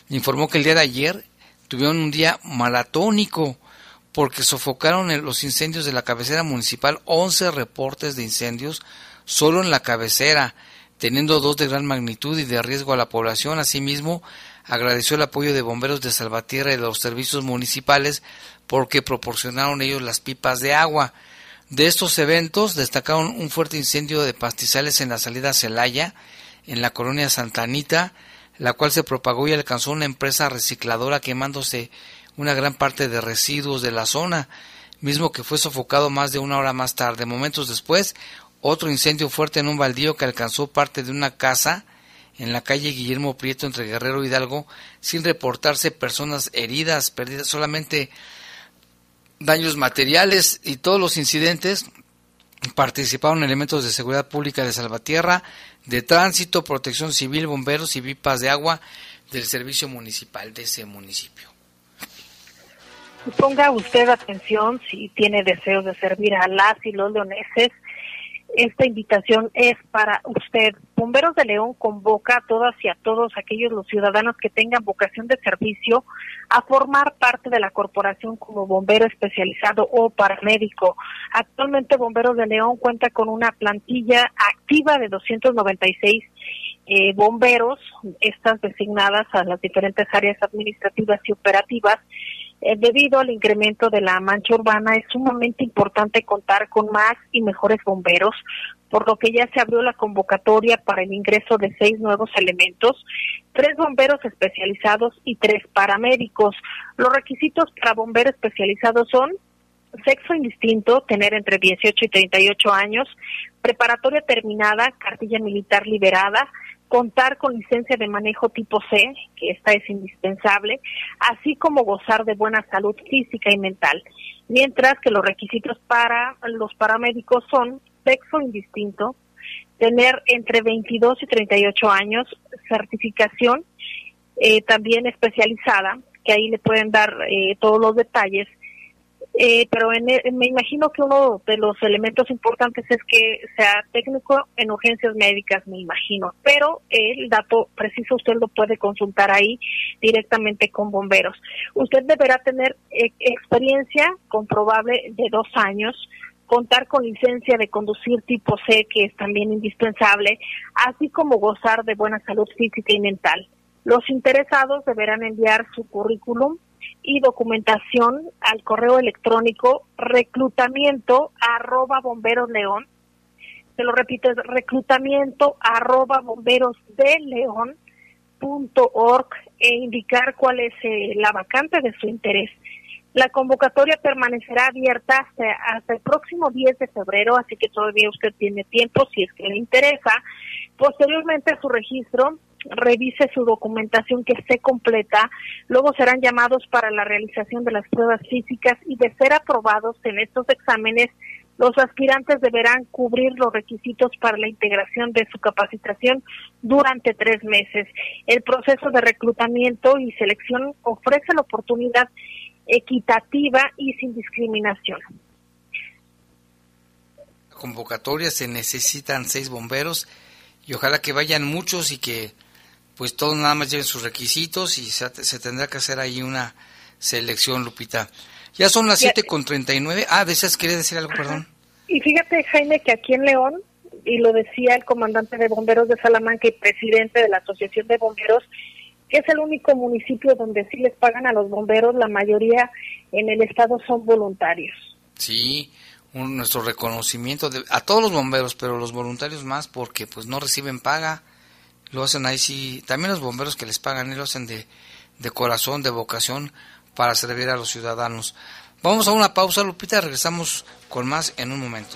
[SPEAKER 2] Informó que el día de ayer tuvieron un día malatónico porque sofocaron los incendios de la cabecera municipal 11 reportes de incendios solo en la cabecera, teniendo dos de gran magnitud y de riesgo a la población. Asimismo, agradeció el apoyo de bomberos de Salvatierra y de los servicios municipales porque proporcionaron ellos las pipas de agua. De estos eventos destacaron un fuerte incendio de pastizales en la salida Celaya, en la colonia Santa Anita, la cual se propagó y alcanzó una empresa recicladora quemándose una gran parte de residuos de la zona, mismo que fue sofocado más de una hora más tarde. Momentos después, otro incendio fuerte en un baldío que alcanzó parte de una casa en la calle Guillermo Prieto entre Guerrero y Hidalgo, sin reportarse personas heridas, perdidas, solamente daños materiales y todos los incidentes participaron elementos de seguridad pública de Salvatierra, de tránsito, protección civil, bomberos y vipas de agua del servicio municipal de ese municipio.
[SPEAKER 3] Ponga usted atención si tiene deseos de servir a las y los leoneses esta invitación es para usted. Bomberos de León convoca a todas y a todos aquellos los ciudadanos que tengan vocación de servicio a formar parte de la corporación como bombero especializado o paramédico. Actualmente Bomberos de León cuenta con una plantilla activa de 296 eh, bomberos, estas designadas a las diferentes áreas administrativas y operativas eh, debido al incremento de la mancha urbana, es sumamente importante contar con más y mejores bomberos, por lo que ya se abrió la convocatoria para el ingreso de seis nuevos elementos, tres bomberos especializados y tres paramédicos. Los requisitos para bombero especializados son sexo indistinto, tener entre 18 y 38 años, preparatoria terminada, cartilla militar liberada, contar con licencia de manejo tipo C, que esta es indispensable, así como gozar de buena salud física y mental, mientras que los requisitos para los paramédicos son sexo indistinto, tener entre 22 y 38 años, certificación eh, también especializada, que ahí le pueden dar eh, todos los detalles, eh, pero en, me imagino que uno de los elementos importantes es que sea técnico en urgencias médicas, me imagino. Pero el dato preciso usted lo puede consultar ahí directamente con bomberos. Usted deberá tener eh, experiencia comprobable de dos años, contar con licencia de conducir tipo C, que es también indispensable, así como gozar de buena salud física y mental. Los interesados deberán enviar su currículum y documentación al correo electrónico reclutamiento arroba bomberos león. Se lo repito, es reclutamiento arroba bomberos de león punto org e indicar cuál es eh, la vacante de su interés. La convocatoria permanecerá abierta hasta, hasta, el próximo 10 de febrero, así que todavía usted tiene tiempo si es que le interesa. Posteriormente su registro, revise su documentación que esté completa, luego serán llamados para la realización de las pruebas físicas y de ser aprobados en estos exámenes, los aspirantes deberán cubrir los requisitos para la integración de su capacitación durante tres meses. El proceso de reclutamiento y selección ofrece la oportunidad equitativa y sin discriminación.
[SPEAKER 2] Convocatoria se necesitan seis bomberos y ojalá que vayan muchos y que pues todos nada más lleven sus requisitos y se, tendrá que hacer ahí una selección, Lupita. Ya son las siete con treinta y nueve. Ah, deseas, quería decir algo, perdón.
[SPEAKER 3] Y fíjate, Jaime, que aquí en León, y lo decía el comandante de bomberos de Salamanca y presidente de la Asociación de Bomberos, que es el único municipio donde sí les pagan a los bomberos, la mayoría en el estado son voluntarios.
[SPEAKER 2] Sí, nuestro reconocimiento a todos los bomberos, pero los voluntarios más porque pues no reciben paga lo hacen ahí sí, también los bomberos que les pagan, y lo hacen de, de corazón, de vocación, para servir a los ciudadanos. Vamos a una pausa, Lupita, regresamos con más en un momento.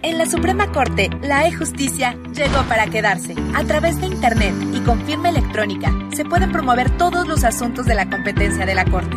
[SPEAKER 14] En la Suprema Corte, la e-justicia llegó para quedarse. A través de Internet y con firma electrónica, se pueden promover todos los asuntos de la competencia de la Corte.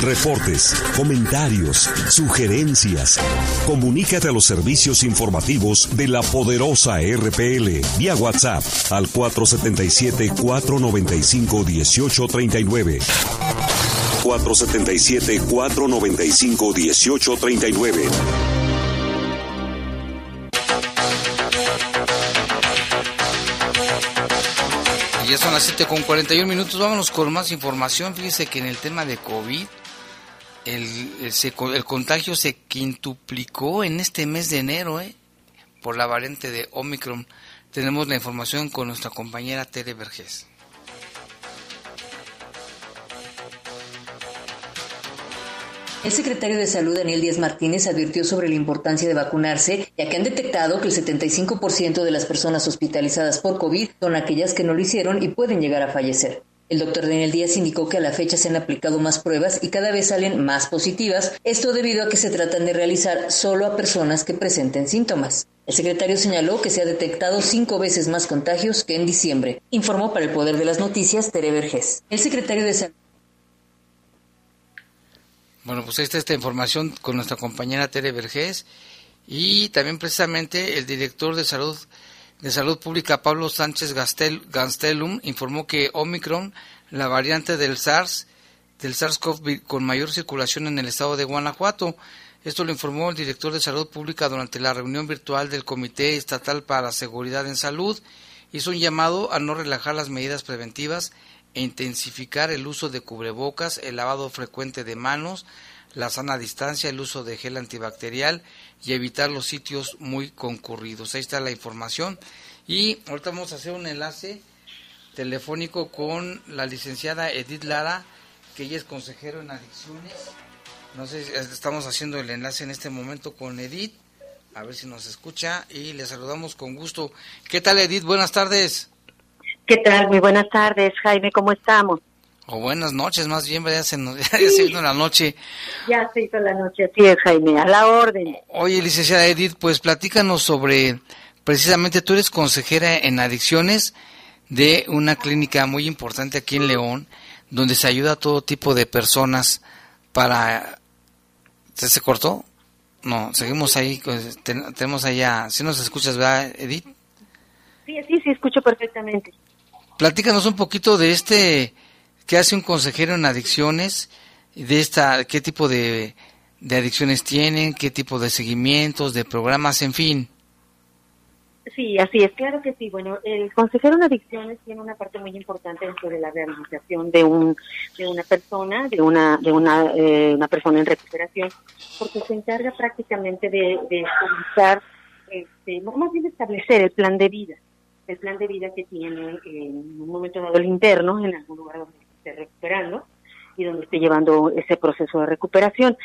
[SPEAKER 5] Reportes, comentarios, sugerencias. Comunícate a los servicios informativos de la poderosa RPL vía WhatsApp al 477-495-1839. 477-495-1839.
[SPEAKER 2] Y ya son las 7 con 41 minutos. Vámonos con más información. Fíjese que en el tema de COVID, el, el, contagio se quintuplicó en este mes de enero, ¿eh? Por la variante de Omicron. Tenemos la información con nuestra compañera Tere Vergés.
[SPEAKER 15] El secretario de Salud, Daniel Díaz Martínez, advirtió sobre la importancia de vacunarse, ya que han detectado que el 75% de las personas hospitalizadas por COVID son aquellas que no lo hicieron y pueden llegar a fallecer. El doctor Daniel Díaz indicó que a la fecha se han aplicado más pruebas y cada vez salen más positivas, esto debido a que se tratan de realizar solo a personas que presenten síntomas. El secretario señaló que se ha detectado cinco veces más contagios que en diciembre, informó para el Poder de las Noticias Tere Vergés. El secretario de Salud
[SPEAKER 2] Bueno, pues está esta información con nuestra compañera Tere Vergés y también precisamente el director de salud de salud pública Pablo Sánchez Gastel, Gastelum informó que Omicron, la variante del SARS, del SARS-CoV con mayor circulación en el estado de Guanajuato. Esto lo informó el director de salud pública durante la reunión virtual del Comité Estatal para la Seguridad en Salud. Hizo un llamado a no relajar las medidas preventivas e intensificar el uso de cubrebocas, el lavado frecuente de manos, la sana distancia, el uso de gel antibacterial y evitar los sitios muy concurridos. Ahí está la información. Y ahorita vamos a hacer un enlace telefónico con la licenciada Edith Lara, que ella es consejero en adicciones. No sé, estamos haciendo el enlace en este momento con Edith. A ver si nos escucha y le saludamos con gusto. ¿Qué tal Edith? Buenas tardes.
[SPEAKER 16] ¿Qué tal? Muy buenas tardes, Jaime, ¿cómo estamos?
[SPEAKER 2] O buenas noches, más bien, ya se, nos, ya se vino la noche.
[SPEAKER 16] Ya se hizo la noche, así es, Jaime, a la orden.
[SPEAKER 2] Oye, licenciada Edith, pues platícanos sobre, precisamente tú eres consejera en adicciones de una clínica muy importante aquí en León, donde se ayuda a todo tipo de personas para... ¿Se, se cortó? No, seguimos ahí, pues, ten- tenemos allá, si nos escuchas, ¿verdad, Edith?
[SPEAKER 16] Sí, sí, sí, escucho perfectamente.
[SPEAKER 2] Platícanos un poquito de este, qué hace un consejero en adicciones, de esta, qué tipo de, adicciones tienen, qué tipo de seguimientos, de programas, en fin.
[SPEAKER 16] Sí, así es, claro que sí. Bueno, el consejero en adicciones tiene una parte muy importante dentro de la rehabilitación de un de una persona, de una de una, eh, una persona en recuperación, porque se encarga prácticamente de, de este, más bien establecer el plan de vida, el plan de vida que tiene en un momento dado el interno, en algún lugar donde esté recuperando y donde esté llevando ese proceso de recuperación.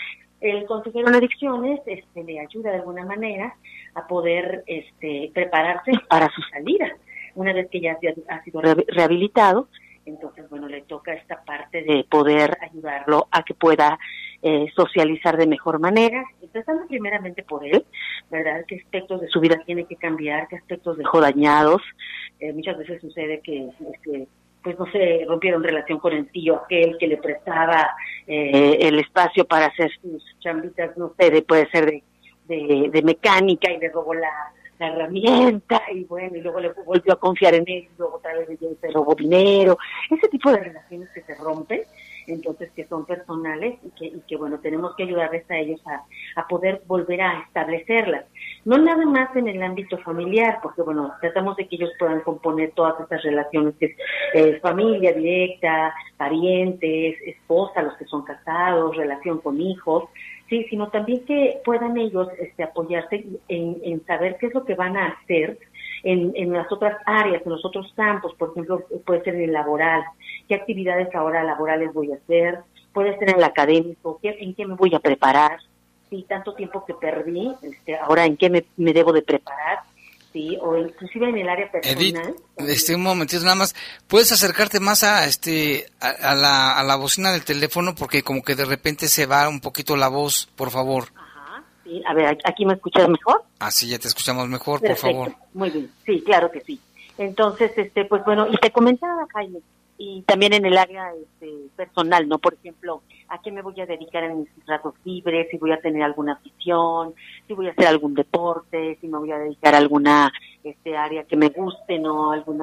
[SPEAKER 16] el consejero en adicciones este, le ayuda de alguna manera a poder este, prepararse para su salida. Una vez que ya ha sido rehabilitado, entonces, bueno, le toca esta parte de poder ayudarlo a que pueda eh, socializar de mejor manera, empezando primeramente por él, ¿verdad? ¿Qué aspectos de su vida tiene que cambiar? ¿Qué aspectos dejó dañados? Eh, muchas veces sucede que, este, pues no se rompieron relación con el tío aquel que le prestaba eh, el espacio para hacer sus chambitas, no sé, puede ser de, de, de mecánica y le robó la, la herramienta y bueno, y luego le volvió a confiar en él, y luego otra vez se robó dinero, ese tipo de relaciones que se rompen, entonces que son personales y que, y que bueno, tenemos que ayudarles a ellos a, a poder volver a establecerlas. No nada más en el ámbito familiar, porque bueno, tratamos de que ellos puedan componer todas estas relaciones que es eh, familia directa, parientes, esposa, los que son casados, relación con hijos, sí, sino también que puedan ellos este, apoyarse en, en saber qué es lo que van a hacer en, en, las otras áreas, en los otros campos, por ejemplo, puede ser en el laboral, qué actividades ahora laborales voy a hacer, puede ser en el académico, ¿qué, en qué me voy a preparar, sí, tanto tiempo que perdí, este, ahora en qué me, me debo de preparar, sí, o inclusive en el área personal.
[SPEAKER 2] Edith, este, un momentito nada más, ¿puedes acercarte más a, este, a, la, a la bocina del teléfono? Porque como que de repente se va un poquito la voz, por favor.
[SPEAKER 16] Sí, a ver, ¿aquí me escuchas mejor?
[SPEAKER 2] Así ya te escuchamos mejor, por favor.
[SPEAKER 16] Muy bien, sí, claro que sí. Entonces, este, pues bueno, y te comentaba, Jaime, y también en el área este, personal, ¿no? Por ejemplo, ¿a qué me voy a dedicar en mis ratos libres? Si voy a tener alguna afición, si voy a hacer algún deporte, si me voy a dedicar a alguna este, área que me guste, ¿no? Algún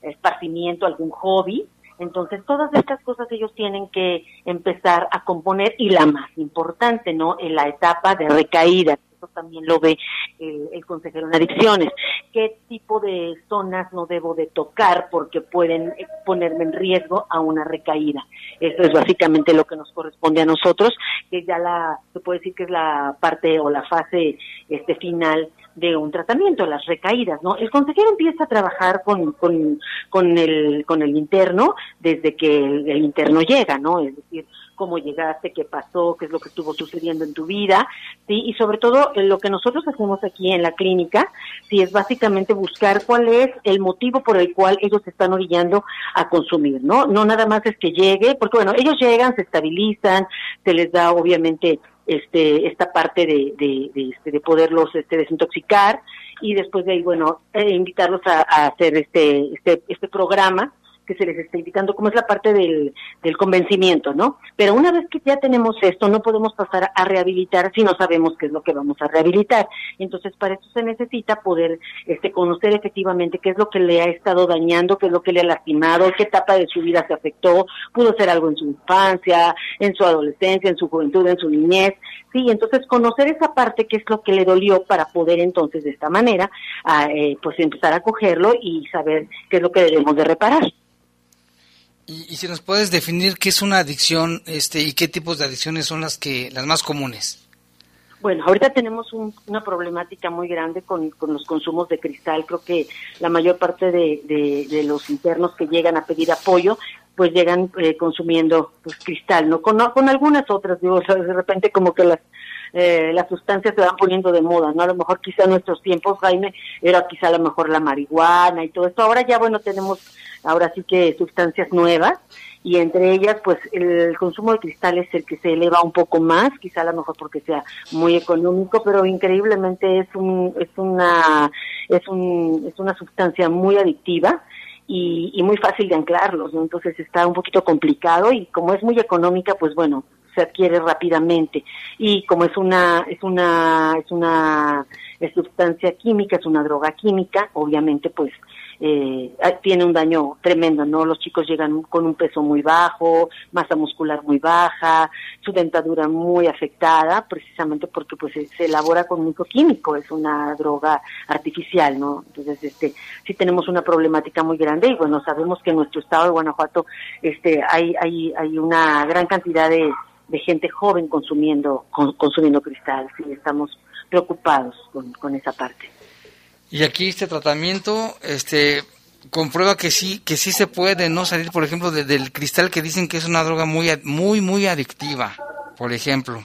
[SPEAKER 16] esparcimiento, algún hobby. Entonces, todas estas cosas ellos tienen que empezar a componer y la más importante, ¿no? En la etapa de recaída también lo ve el, consejero en adicciones. ¿Qué tipo de zonas no debo de tocar porque pueden ponerme en riesgo a una recaída? Eso es básicamente lo que nos corresponde a nosotros, que ya la, se puede decir que es la parte o la fase este final de un tratamiento, las recaídas, ¿no? El consejero empieza a trabajar con, con, con, el, con el interno desde que el, interno llega, ¿no? Es decir, cómo llegaste, qué pasó, qué es lo que estuvo sucediendo en tu vida, ¿sí? Y sobre todo lo que nosotros hacemos aquí en la clínica, sí, es básicamente buscar cuál es el motivo por el cual ellos se están orillando a consumir, ¿no? No nada más es que llegue, porque bueno, ellos llegan, se estabilizan, se les da obviamente este esta parte de, este, de poderlos este, desintoxicar y después de ahí, bueno, eh, invitarlos a, a hacer este, este, este programa que se les está indicando, como es la parte del, convencimiento, ¿no? Pero una vez que ya tenemos esto, no podemos pasar a rehabilitar si no sabemos qué es lo que vamos a rehabilitar. Entonces, para eso se necesita poder este, conocer efectivamente qué es lo que le ha estado dañando, qué es lo que le ha lastimado, qué etapa de su vida se afectó, pudo ser algo en su infancia, en su adolescencia, en su juventud, en su niñez, sí, entonces conocer esa parte, qué es lo que le dolió para poder entonces de esta manera, a, eh, pues empezar a cogerlo y saber qué es lo que debemos de reparar.
[SPEAKER 2] Y, si nos puedes definir qué es una adicción este, y qué tipos de adicciones son las, que, las más comunes.
[SPEAKER 16] Bueno, ahorita tenemos una problemática muy grande con, con, los consumos de cristal. Creo que la mayor parte de, de, los internos que llegan a pedir apoyo, pues llegan eh, consumiendo pues, cristal, ¿no? Con, con algunas otras, digo, de repente como que las eh, las sustancias se van poniendo de moda, ¿no? A lo mejor quizá en nuestros tiempos, Jaime, era quizá a lo mejor la marihuana y todo esto. Ahora ya, bueno, tenemos ahora sí que sustancias nuevas y entre ellas pues el consumo de cristal es el que se eleva un poco más, quizá a lo mejor porque sea muy económico, pero increíblemente es un es una es un es una sustancia muy adictiva y, y muy fácil de anclarlos, ¿no? entonces está un poquito complicado y como es muy económica, pues bueno, se adquiere rápidamente y como es una es una es una sustancia química, es una droga química, obviamente pues eh, tiene un daño tremendo, ¿no? Los chicos llegan con un peso muy bajo, masa muscular muy baja, su dentadura muy afectada, precisamente porque pues se, elabora con un químico, es una droga artificial, ¿no? Entonces, este, sí tenemos una problemática muy grande y bueno, sabemos que en nuestro estado de Guanajuato, este, hay, hay, hay una gran cantidad de, de gente joven consumiendo, consumiendo cristal, sí, estamos preocupados con, con esa parte.
[SPEAKER 2] Y aquí este tratamiento, este, comprueba que sí, que sí se puede no salir, por ejemplo, del cristal que dicen que es una droga muy, muy, muy adictiva, por ejemplo.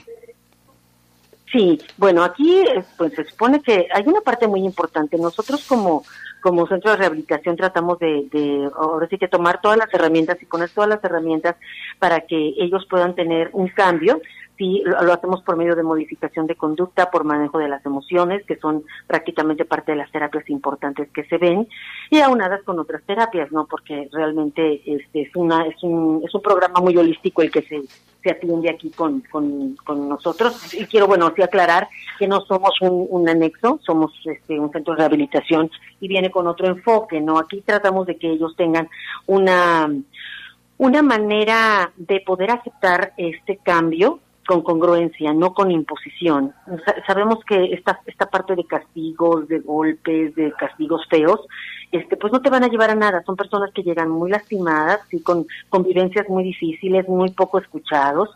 [SPEAKER 16] Sí, bueno, aquí eh, pues se supone que hay una parte muy importante. Nosotros como como centro de rehabilitación tratamos de, de ahora sí que tomar todas las herramientas y poner todas las herramientas para que ellos puedan tener un cambio sí lo, hacemos por medio de modificación de conducta, por manejo de las emociones, que son prácticamente parte de las terapias importantes que se ven, y aunadas con otras terapias, ¿no? Porque realmente este es una es un es un programa muy holístico el que se se atiende aquí con, con, con nosotros. Y quiero, bueno, sí aclarar que no somos un, un anexo, somos este, un centro de rehabilitación y viene con otro enfoque, ¿no? Aquí tratamos de que ellos tengan una una manera de poder aceptar este cambio con congruencia, no con imposición. sabemos que esta, esta parte de castigos, de golpes, de castigos feos, este, pues no te van a llevar a nada. Son personas que llegan muy lastimadas y con convivencias muy difíciles, muy poco escuchados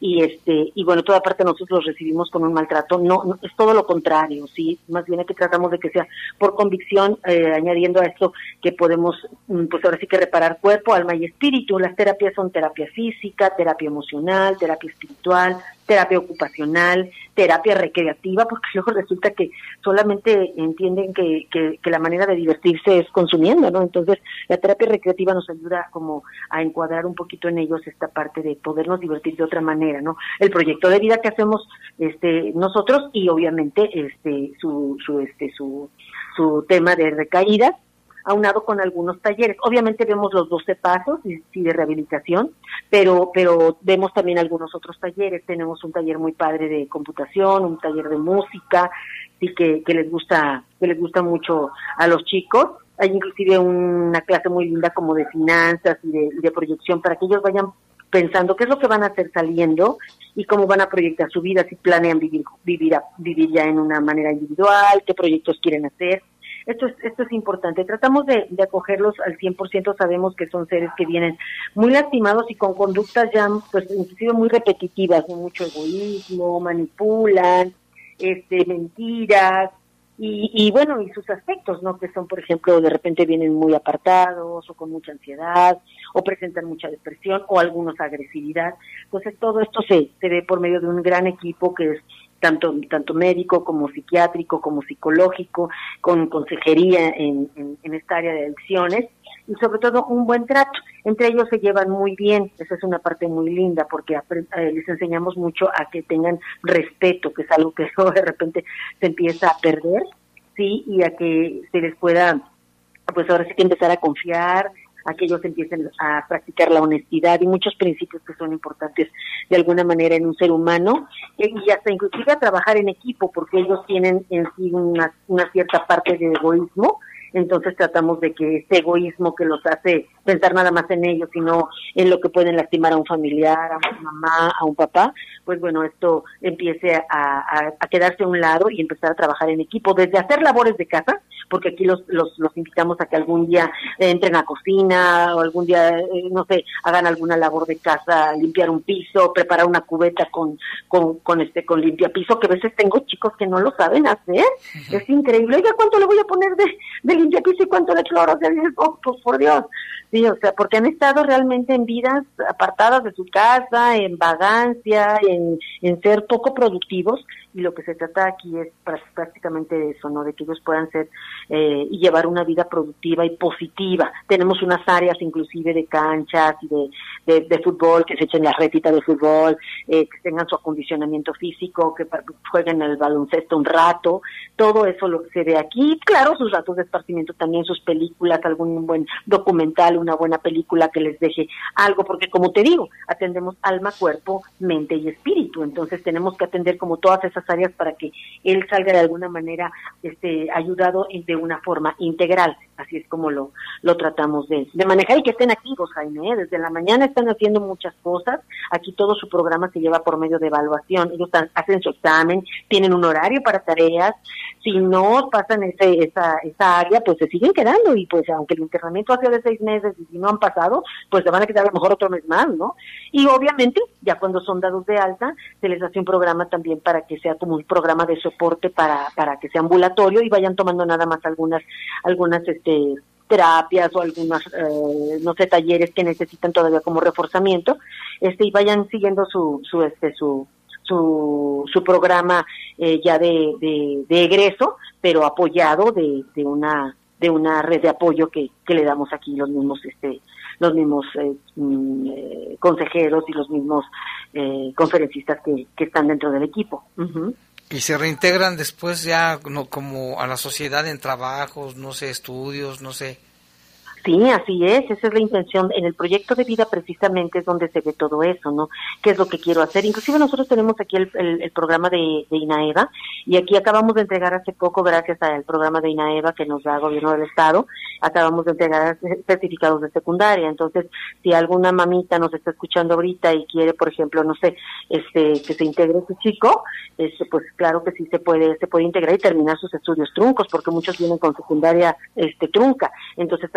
[SPEAKER 16] y este y bueno toda parte nosotros los recibimos con un maltrato. No, es todo lo contrario sí más bien que tratamos de que sea por convicción eh, añadiendo a esto que podemos mm, pues ahora sí que reparar cuerpo alma y espíritu. Las terapias son terapia física terapia emocional terapia espiritual terapia ocupacional, terapia recreativa, porque luego resulta que solamente entienden que, que, la manera de divertirse es consumiendo, ¿no? Entonces, la terapia recreativa nos ayuda como a encuadrar un poquito en ellos esta parte de podernos divertir de otra manera, ¿no? El proyecto de vida que hacemos este nosotros y obviamente este su su este su su tema de recaídas aunado con algunos talleres. Obviamente vemos los 12 pasos y, de rehabilitación, pero, pero vemos también algunos otros talleres. Tenemos un taller muy padre de computación, un taller de música, y que, que les gusta, que les gusta mucho a los chicos. Hay inclusive una clase muy linda como de finanzas y de, de proyección para que ellos vayan pensando qué es lo que van a hacer saliendo y cómo van a proyectar su vida, si planean vivir, vivir, vivir ya en una manera individual, qué proyectos quieren hacer. Esto es, esto es importante. Tratamos de, acogerlos al 100%, sabemos que son seres que vienen muy lastimados y con conductas ya, pues, inclusive muy repetitivas, mucho egoísmo, manipulan, este, mentiras, y, y, bueno, y sus aspectos, ¿no? Que son, por ejemplo, de repente vienen muy apartados o con mucha ansiedad o presentan mucha depresión o algunos agresividad. Entonces, todo esto se, se ve por medio de un gran equipo que es tanto, tanto médico como psiquiátrico, como psicológico, con consejería en, en, esta área de adicciones y sobre todo un buen trato. Entre ellos se llevan muy bien, esa es una parte muy linda porque eh, les enseñamos mucho a que tengan respeto, que es algo que de repente se empieza a perder, sí, y a que se les pueda, pues ahora sí que empezar a confiar, a que ellos empiecen a practicar la honestidad y muchos principios que son importantes de alguna manera en un ser humano y hasta inclusive a trabajar en equipo porque ellos tienen en sí una, una cierta parte de egoísmo entonces tratamos de que este egoísmo que los hace pensar nada más en ellos, sino en lo que pueden lastimar a un familiar, a una mamá, a un papá, pues bueno, esto empiece a, a, quedarse a un lado y empezar a trabajar en equipo, desde hacer labores de casa, porque aquí los, los, los invitamos a que algún día entren a cocina o algún día, eh, no sé, hagan alguna labor de casa, limpiar un piso, preparar una cubeta con, con, con este, con limpia piso, que a veces tengo chicos que no lo saben hacer, es increíble, oiga, ¿cuánto le voy a poner de, de limpia piso y cuánto de cloro? O sea, oh, pues por Dios, sí, o sea, porque han estado realmente en vidas apartadas de su casa, en vagancia, en, en ser poco productivos, y lo que se trata aquí es prácticamente eso, ¿no? De que ellos puedan ser eh, y llevar una vida productiva y positiva. Tenemos unas áreas inclusive de canchas y de, de, fútbol, que se echen la retita de fútbol, eh, que tengan su acondicionamiento físico, que jueguen el baloncesto un rato, todo eso lo se ve aquí. Claro, sus ratos de también, sus películas, algún buen documental, una buena película que les deje algo, porque como te digo, atendemos alma, cuerpo, mente y espíritu. Entonces tenemos que atender como todas esas áreas para que él salga de alguna manera este, ayudado de una forma integral. Así es como lo, lo tratamos de, de manejar y que estén activos, Jaime. ¿eh? Desde la mañana están haciendo muchas cosas. Aquí todo su programa se lleva por medio de evaluación. Ellos hacen su examen, tienen un horario para tareas. Si no pasan ese, esa, esa área, pues se siguen quedando. Y pues aunque el internamiento ha sido de seis meses y si no han pasado, pues se van a quedar a lo mejor otro mes más, ¿no? Y obviamente, ya cuando son dados de alta, se les hace un programa también para que sea como un programa de soporte para, para que sea ambulatorio y vayan tomando nada más algunas, algunas este, terapias o algunos, eh, no sé, talleres que necesitan todavía como reforzamiento, este, y vayan siguiendo su, su, este, su, su, su programa eh, ya de, de, egreso, pero apoyado de, de una de una red de apoyo que, que le damos aquí los mismos este los mismos eh, mm, eh, consejeros y los mismos eh, conferencistas que, que, están dentro del equipo.
[SPEAKER 2] Y se reintegran después ya no, como a la sociedad en trabajos, no sé, estudios, no sé.
[SPEAKER 16] Sí, así es, esa es la intención. En el proyecto de vida precisamente es donde se ve todo eso, ¿no? ¿Qué es lo que quiero hacer? Inclusive nosotros tenemos aquí el, programa de, de, INAEVA y aquí acabamos de entregar hace poco, gracias al programa de INAEVA que nos da el gobierno del estado, acabamos de entregar certificados de secundaria. Entonces, si alguna mamita nos está escuchando ahorita y quiere, por ejemplo, no sé, este, que se integre su chico, este, pues claro que sí se puede, se puede integrar y terminar sus estudios truncos, porque muchos vienen con secundaria este, trunca. Entonces,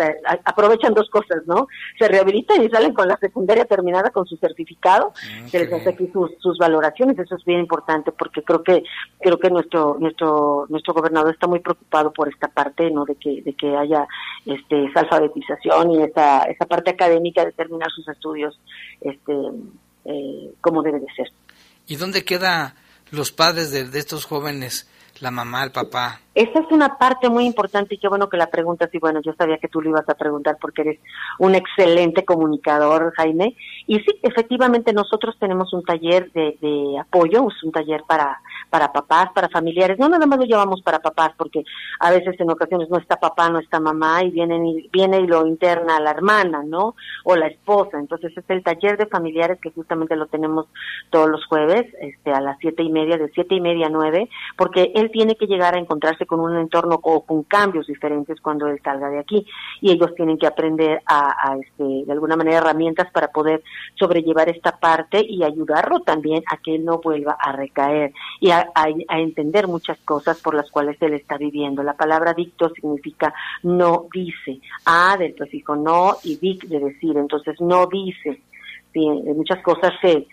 [SPEAKER 16] aprovechan dos cosas, ¿no? Se rehabilitan y salen con la secundaria terminada con su certificado, se les hace aquí sus, sus valoraciones, eso es bien importante porque creo que creo que nuestro nuestro nuestro gobernador está muy preocupado por esta parte, ¿no? De que de que haya este esa alfabetización y esa esa parte académica de terminar sus estudios este eh, como debe de ser.
[SPEAKER 2] ¿Y dónde queda los padres de, de estos jóvenes? La mamá, el papá.
[SPEAKER 16] Esa es una parte muy importante y qué bueno que la preguntas y bueno, yo sabía que tú lo ibas a preguntar porque eres un excelente comunicador, Jaime. Y sí, efectivamente nosotros tenemos un taller de, de apoyo, es un taller para, para papás, para familiares. No nada más lo llevamos para papás porque a veces en ocasiones no está papá, no está mamá y viene y, viene y lo interna la hermana, ¿no? O la esposa. Entonces es el taller de familiares que justamente lo tenemos todos los jueves este, a las siete y media, de siete y media a nueve, porque él tiene que llegar a encontrarse con un entorno o con cambios diferentes cuando él salga de aquí. Y ellos tienen que aprender a, este, de alguna manera herramientas para poder sobrellevar esta parte y ayudarlo también a que él no vuelva a recaer y a, entender muchas cosas por las cuales él está viviendo. La palabra dicto significa no dice, a del prefijo no y dic de decir, entonces no dice. Muchas cosas que,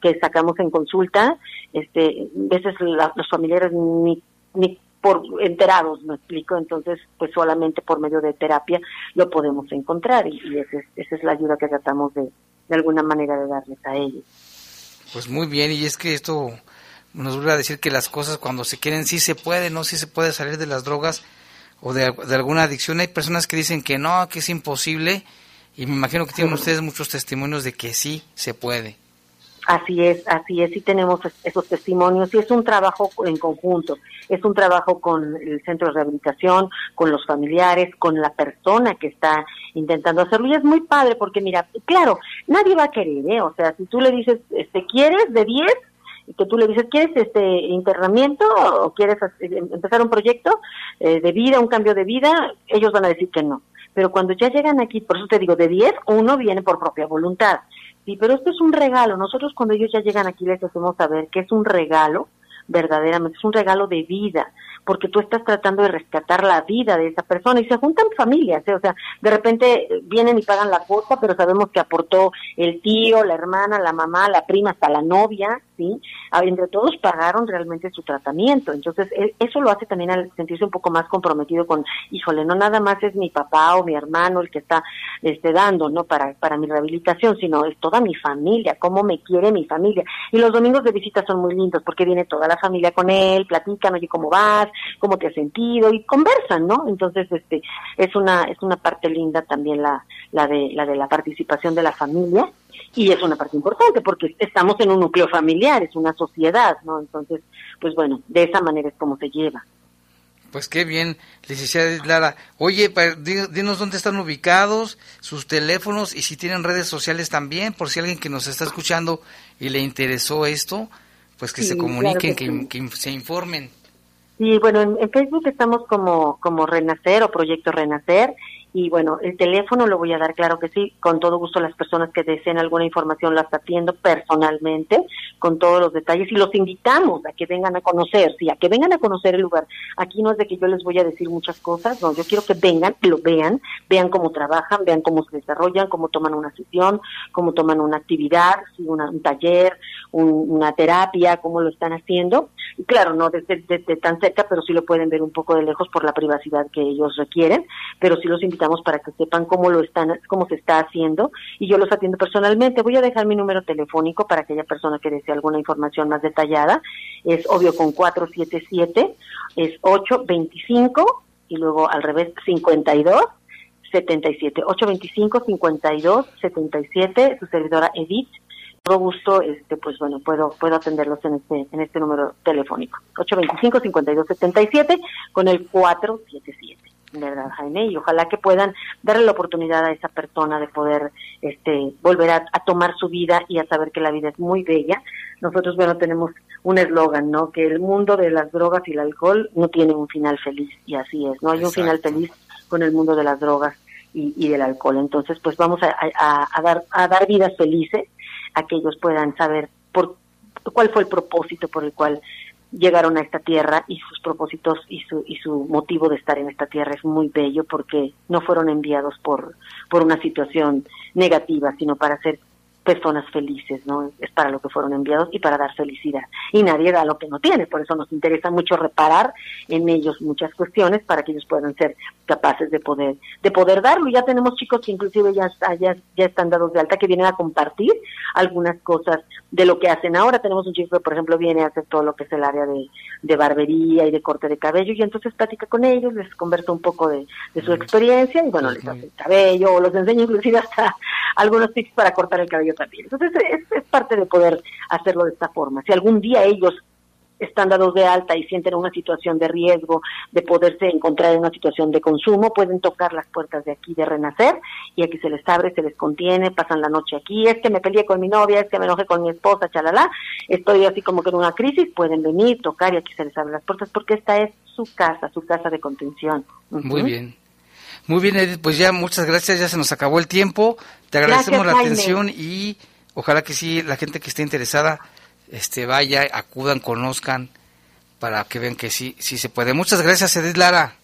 [SPEAKER 16] que, sacamos en consulta, este, a veces los familiares ni ni por enterados, me explico, entonces pues solamente por medio de terapia lo podemos encontrar y, esa, es, la ayuda que tratamos de, de alguna manera de darles a ellos.
[SPEAKER 2] Pues muy bien, y es que esto nos vuelve a decir que las cosas cuando se quieren sí se puede, no sí se puede salir de las drogas o de, de alguna adicción. Hay personas que dicen que no, que es imposible y me imagino que tienen ustedes muchos testimonios de que sí se puede.
[SPEAKER 16] Así es, así es, y tenemos esos testimonios y es un trabajo en conjunto, es un trabajo con el centro de rehabilitación, con los familiares, con la persona que está intentando hacerlo y es muy padre porque mira, claro, nadie va a querer, ¿eh? o sea, si tú le dices, este, ¿quieres de 10? y que tú le dices, ¿quieres este internamiento o quieres empezar un proyecto eh, de vida, un cambio de vida? Ellos van a decir que no. Pero cuando ya llegan aquí, por eso te digo, de 10, uno viene por propia voluntad. Sí, pero esto es un regalo. Nosotros cuando ellos ya llegan aquí les hacemos saber que es un regalo, verdaderamente, es un regalo de vida porque tú estás tratando de rescatar la vida de esa persona y se juntan familias, ¿eh? o sea, de repente vienen y pagan la cuota, pero sabemos que aportó el tío, la hermana, la mamá, la prima, hasta la novia, ¿sí? Ah, entre todos pagaron realmente su tratamiento, entonces e, eso lo hace también al sentirse un poco más comprometido con, híjole, no nada más es mi papá o mi hermano el que está este, dando, ¿no? Para, para mi rehabilitación, sino es toda mi familia, cómo me quiere mi familia. Y los domingos de visita son muy lindos porque viene toda la familia con él, platican, oye, ¿cómo vas? Cómo te has sentido y conversan, ¿no? Entonces, este, es una, es una parte linda también la, la de, la de la participación de la familia y es una parte importante porque estamos en un núcleo familiar, es una sociedad, ¿no? Entonces, pues bueno, de esa manera es como se lleva.
[SPEAKER 2] Pues qué bien, licenciada Lara. Oye, dinos dónde están ubicados, sus teléfonos y si tienen redes sociales también, por si alguien que nos está escuchando y le interesó esto, pues que se comuniquen, que, se informen.
[SPEAKER 16] Sí, bueno, en, Facebook estamos como, como Renacer o Proyecto Renacer y bueno, el teléfono lo voy a dar, claro que sí, con todo gusto las personas que deseen alguna información las atiendo personalmente, con todos los detalles y los invitamos a que vengan a conocer, sí, a que vengan a conocer el lugar. Aquí no es de que yo les voy a decir muchas cosas, no, yo quiero que vengan, lo vean, vean cómo trabajan, vean cómo se desarrollan, cómo toman una sesión, cómo toman una actividad, un taller, una terapia, cómo lo están haciendo. Y claro, no desde, desde tan cerca, pero sí lo pueden ver un poco de lejos por la privacidad que ellos requieren, pero sí los invitamos para que sepan cómo lo están, cómo se está haciendo y yo los atiendo personalmente. Voy a dejar mi número telefónico para aquella persona que desee alguna información más detallada. Es obvio con 477, es 825 y luego al revés 52 77 825 52 77 su servidora Edith todo gusto este pues bueno puedo puedo atenderlos en este en este número telefónico 825 52 77 con el 477 verdad Jaime y ojalá que puedan darle la oportunidad a esa persona de poder este volver a, a tomar su vida y a saber que la vida es muy bella nosotros bueno tenemos un eslogan, ¿no? Que el mundo de las drogas y el alcohol no tiene un final feliz y así es, no hay un final feliz con el mundo de las drogas y, y del alcohol. Entonces, pues vamos a, a, a, dar a dar vidas felices a que ellos puedan saber por cuál fue el propósito por el cual llegaron a esta tierra y sus propósitos y su y su motivo de estar en esta tierra es muy bello porque no fueron enviados por por una situación negativa, sino para ser personas felices, ¿no? Es para lo que fueron enviados y para dar felicidad. Y nadie da lo que no tiene, por eso nos interesa mucho reparar en ellos muchas cuestiones para que ellos puedan ser capaces de poder de poder darlo. Ya tenemos chicos que inclusive ya ya, ya están dados de alta que vienen a compartir algunas cosas de lo que hacen ahora. Tenemos un chico que, por ejemplo, viene a hacer todo lo que es el área de, de barbería y de corte de cabello y entonces platica con ellos, les conversa un poco de, de su experiencia y bueno, les hace el cabello o los enseña inclusive hasta algunos tips para cortar el cabello también. Entonces es, es parte de poder hacerlo de esta forma. Si algún día ellos están dados de alta y sienten una situación de riesgo de poderse encontrar en una situación de consumo, pueden tocar las puertas de aquí de Renacer y aquí se les abre, se les contiene, pasan la noche aquí, es que me peleé con mi novia, es que me enojé con mi esposa, chalala, estoy así como que en una crisis, pueden venir, tocar y aquí se les abre las puertas porque esta es su casa, su casa de contención. Uh -huh.
[SPEAKER 2] Muy bien. Muy bien, Edith, pues ya muchas gracias, ya se nos acabó el tiempo, te agradecemos
[SPEAKER 16] gracias,
[SPEAKER 2] la
[SPEAKER 16] Jaime.
[SPEAKER 2] atención y ojalá que sí, la gente que esté interesada, este vaya, acudan, conozcan, para que vean que sí, sí se puede. Muchas gracias, Edith Lara.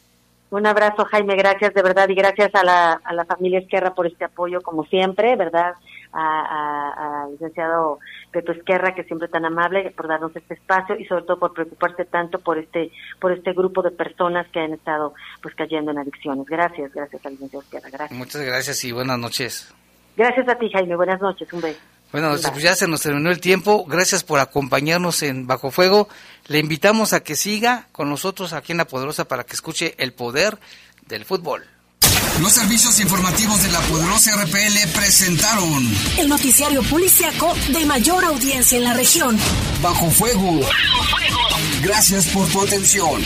[SPEAKER 16] Un abrazo, Jaime, gracias de verdad y gracias a la, a la familia Esquerra por este apoyo, como siempre, ¿verdad? Al licenciado Pepe Esquerra, que siempre tan amable, por darnos este espacio y sobre todo por preocuparse tanto por este por este grupo de personas que han estado pues cayendo en adicciones. Gracias, gracias al licenciado Esquerra, gracias.
[SPEAKER 2] Muchas gracias y buenas noches.
[SPEAKER 16] Gracias a ti, Jaime, buenas noches, un beso.
[SPEAKER 2] Bueno, pues ya se nos terminó el tiempo. Gracias por acompañarnos en Bajo Fuego. Le invitamos a que siga con nosotros aquí en La Poderosa para que escuche el poder del fútbol.
[SPEAKER 4] Los servicios informativos de la poderosa RPL presentaron
[SPEAKER 1] el noticiario policiaco de mayor audiencia en la región.
[SPEAKER 4] Bajo Fuego. Bajo Fuego. Gracias por tu atención.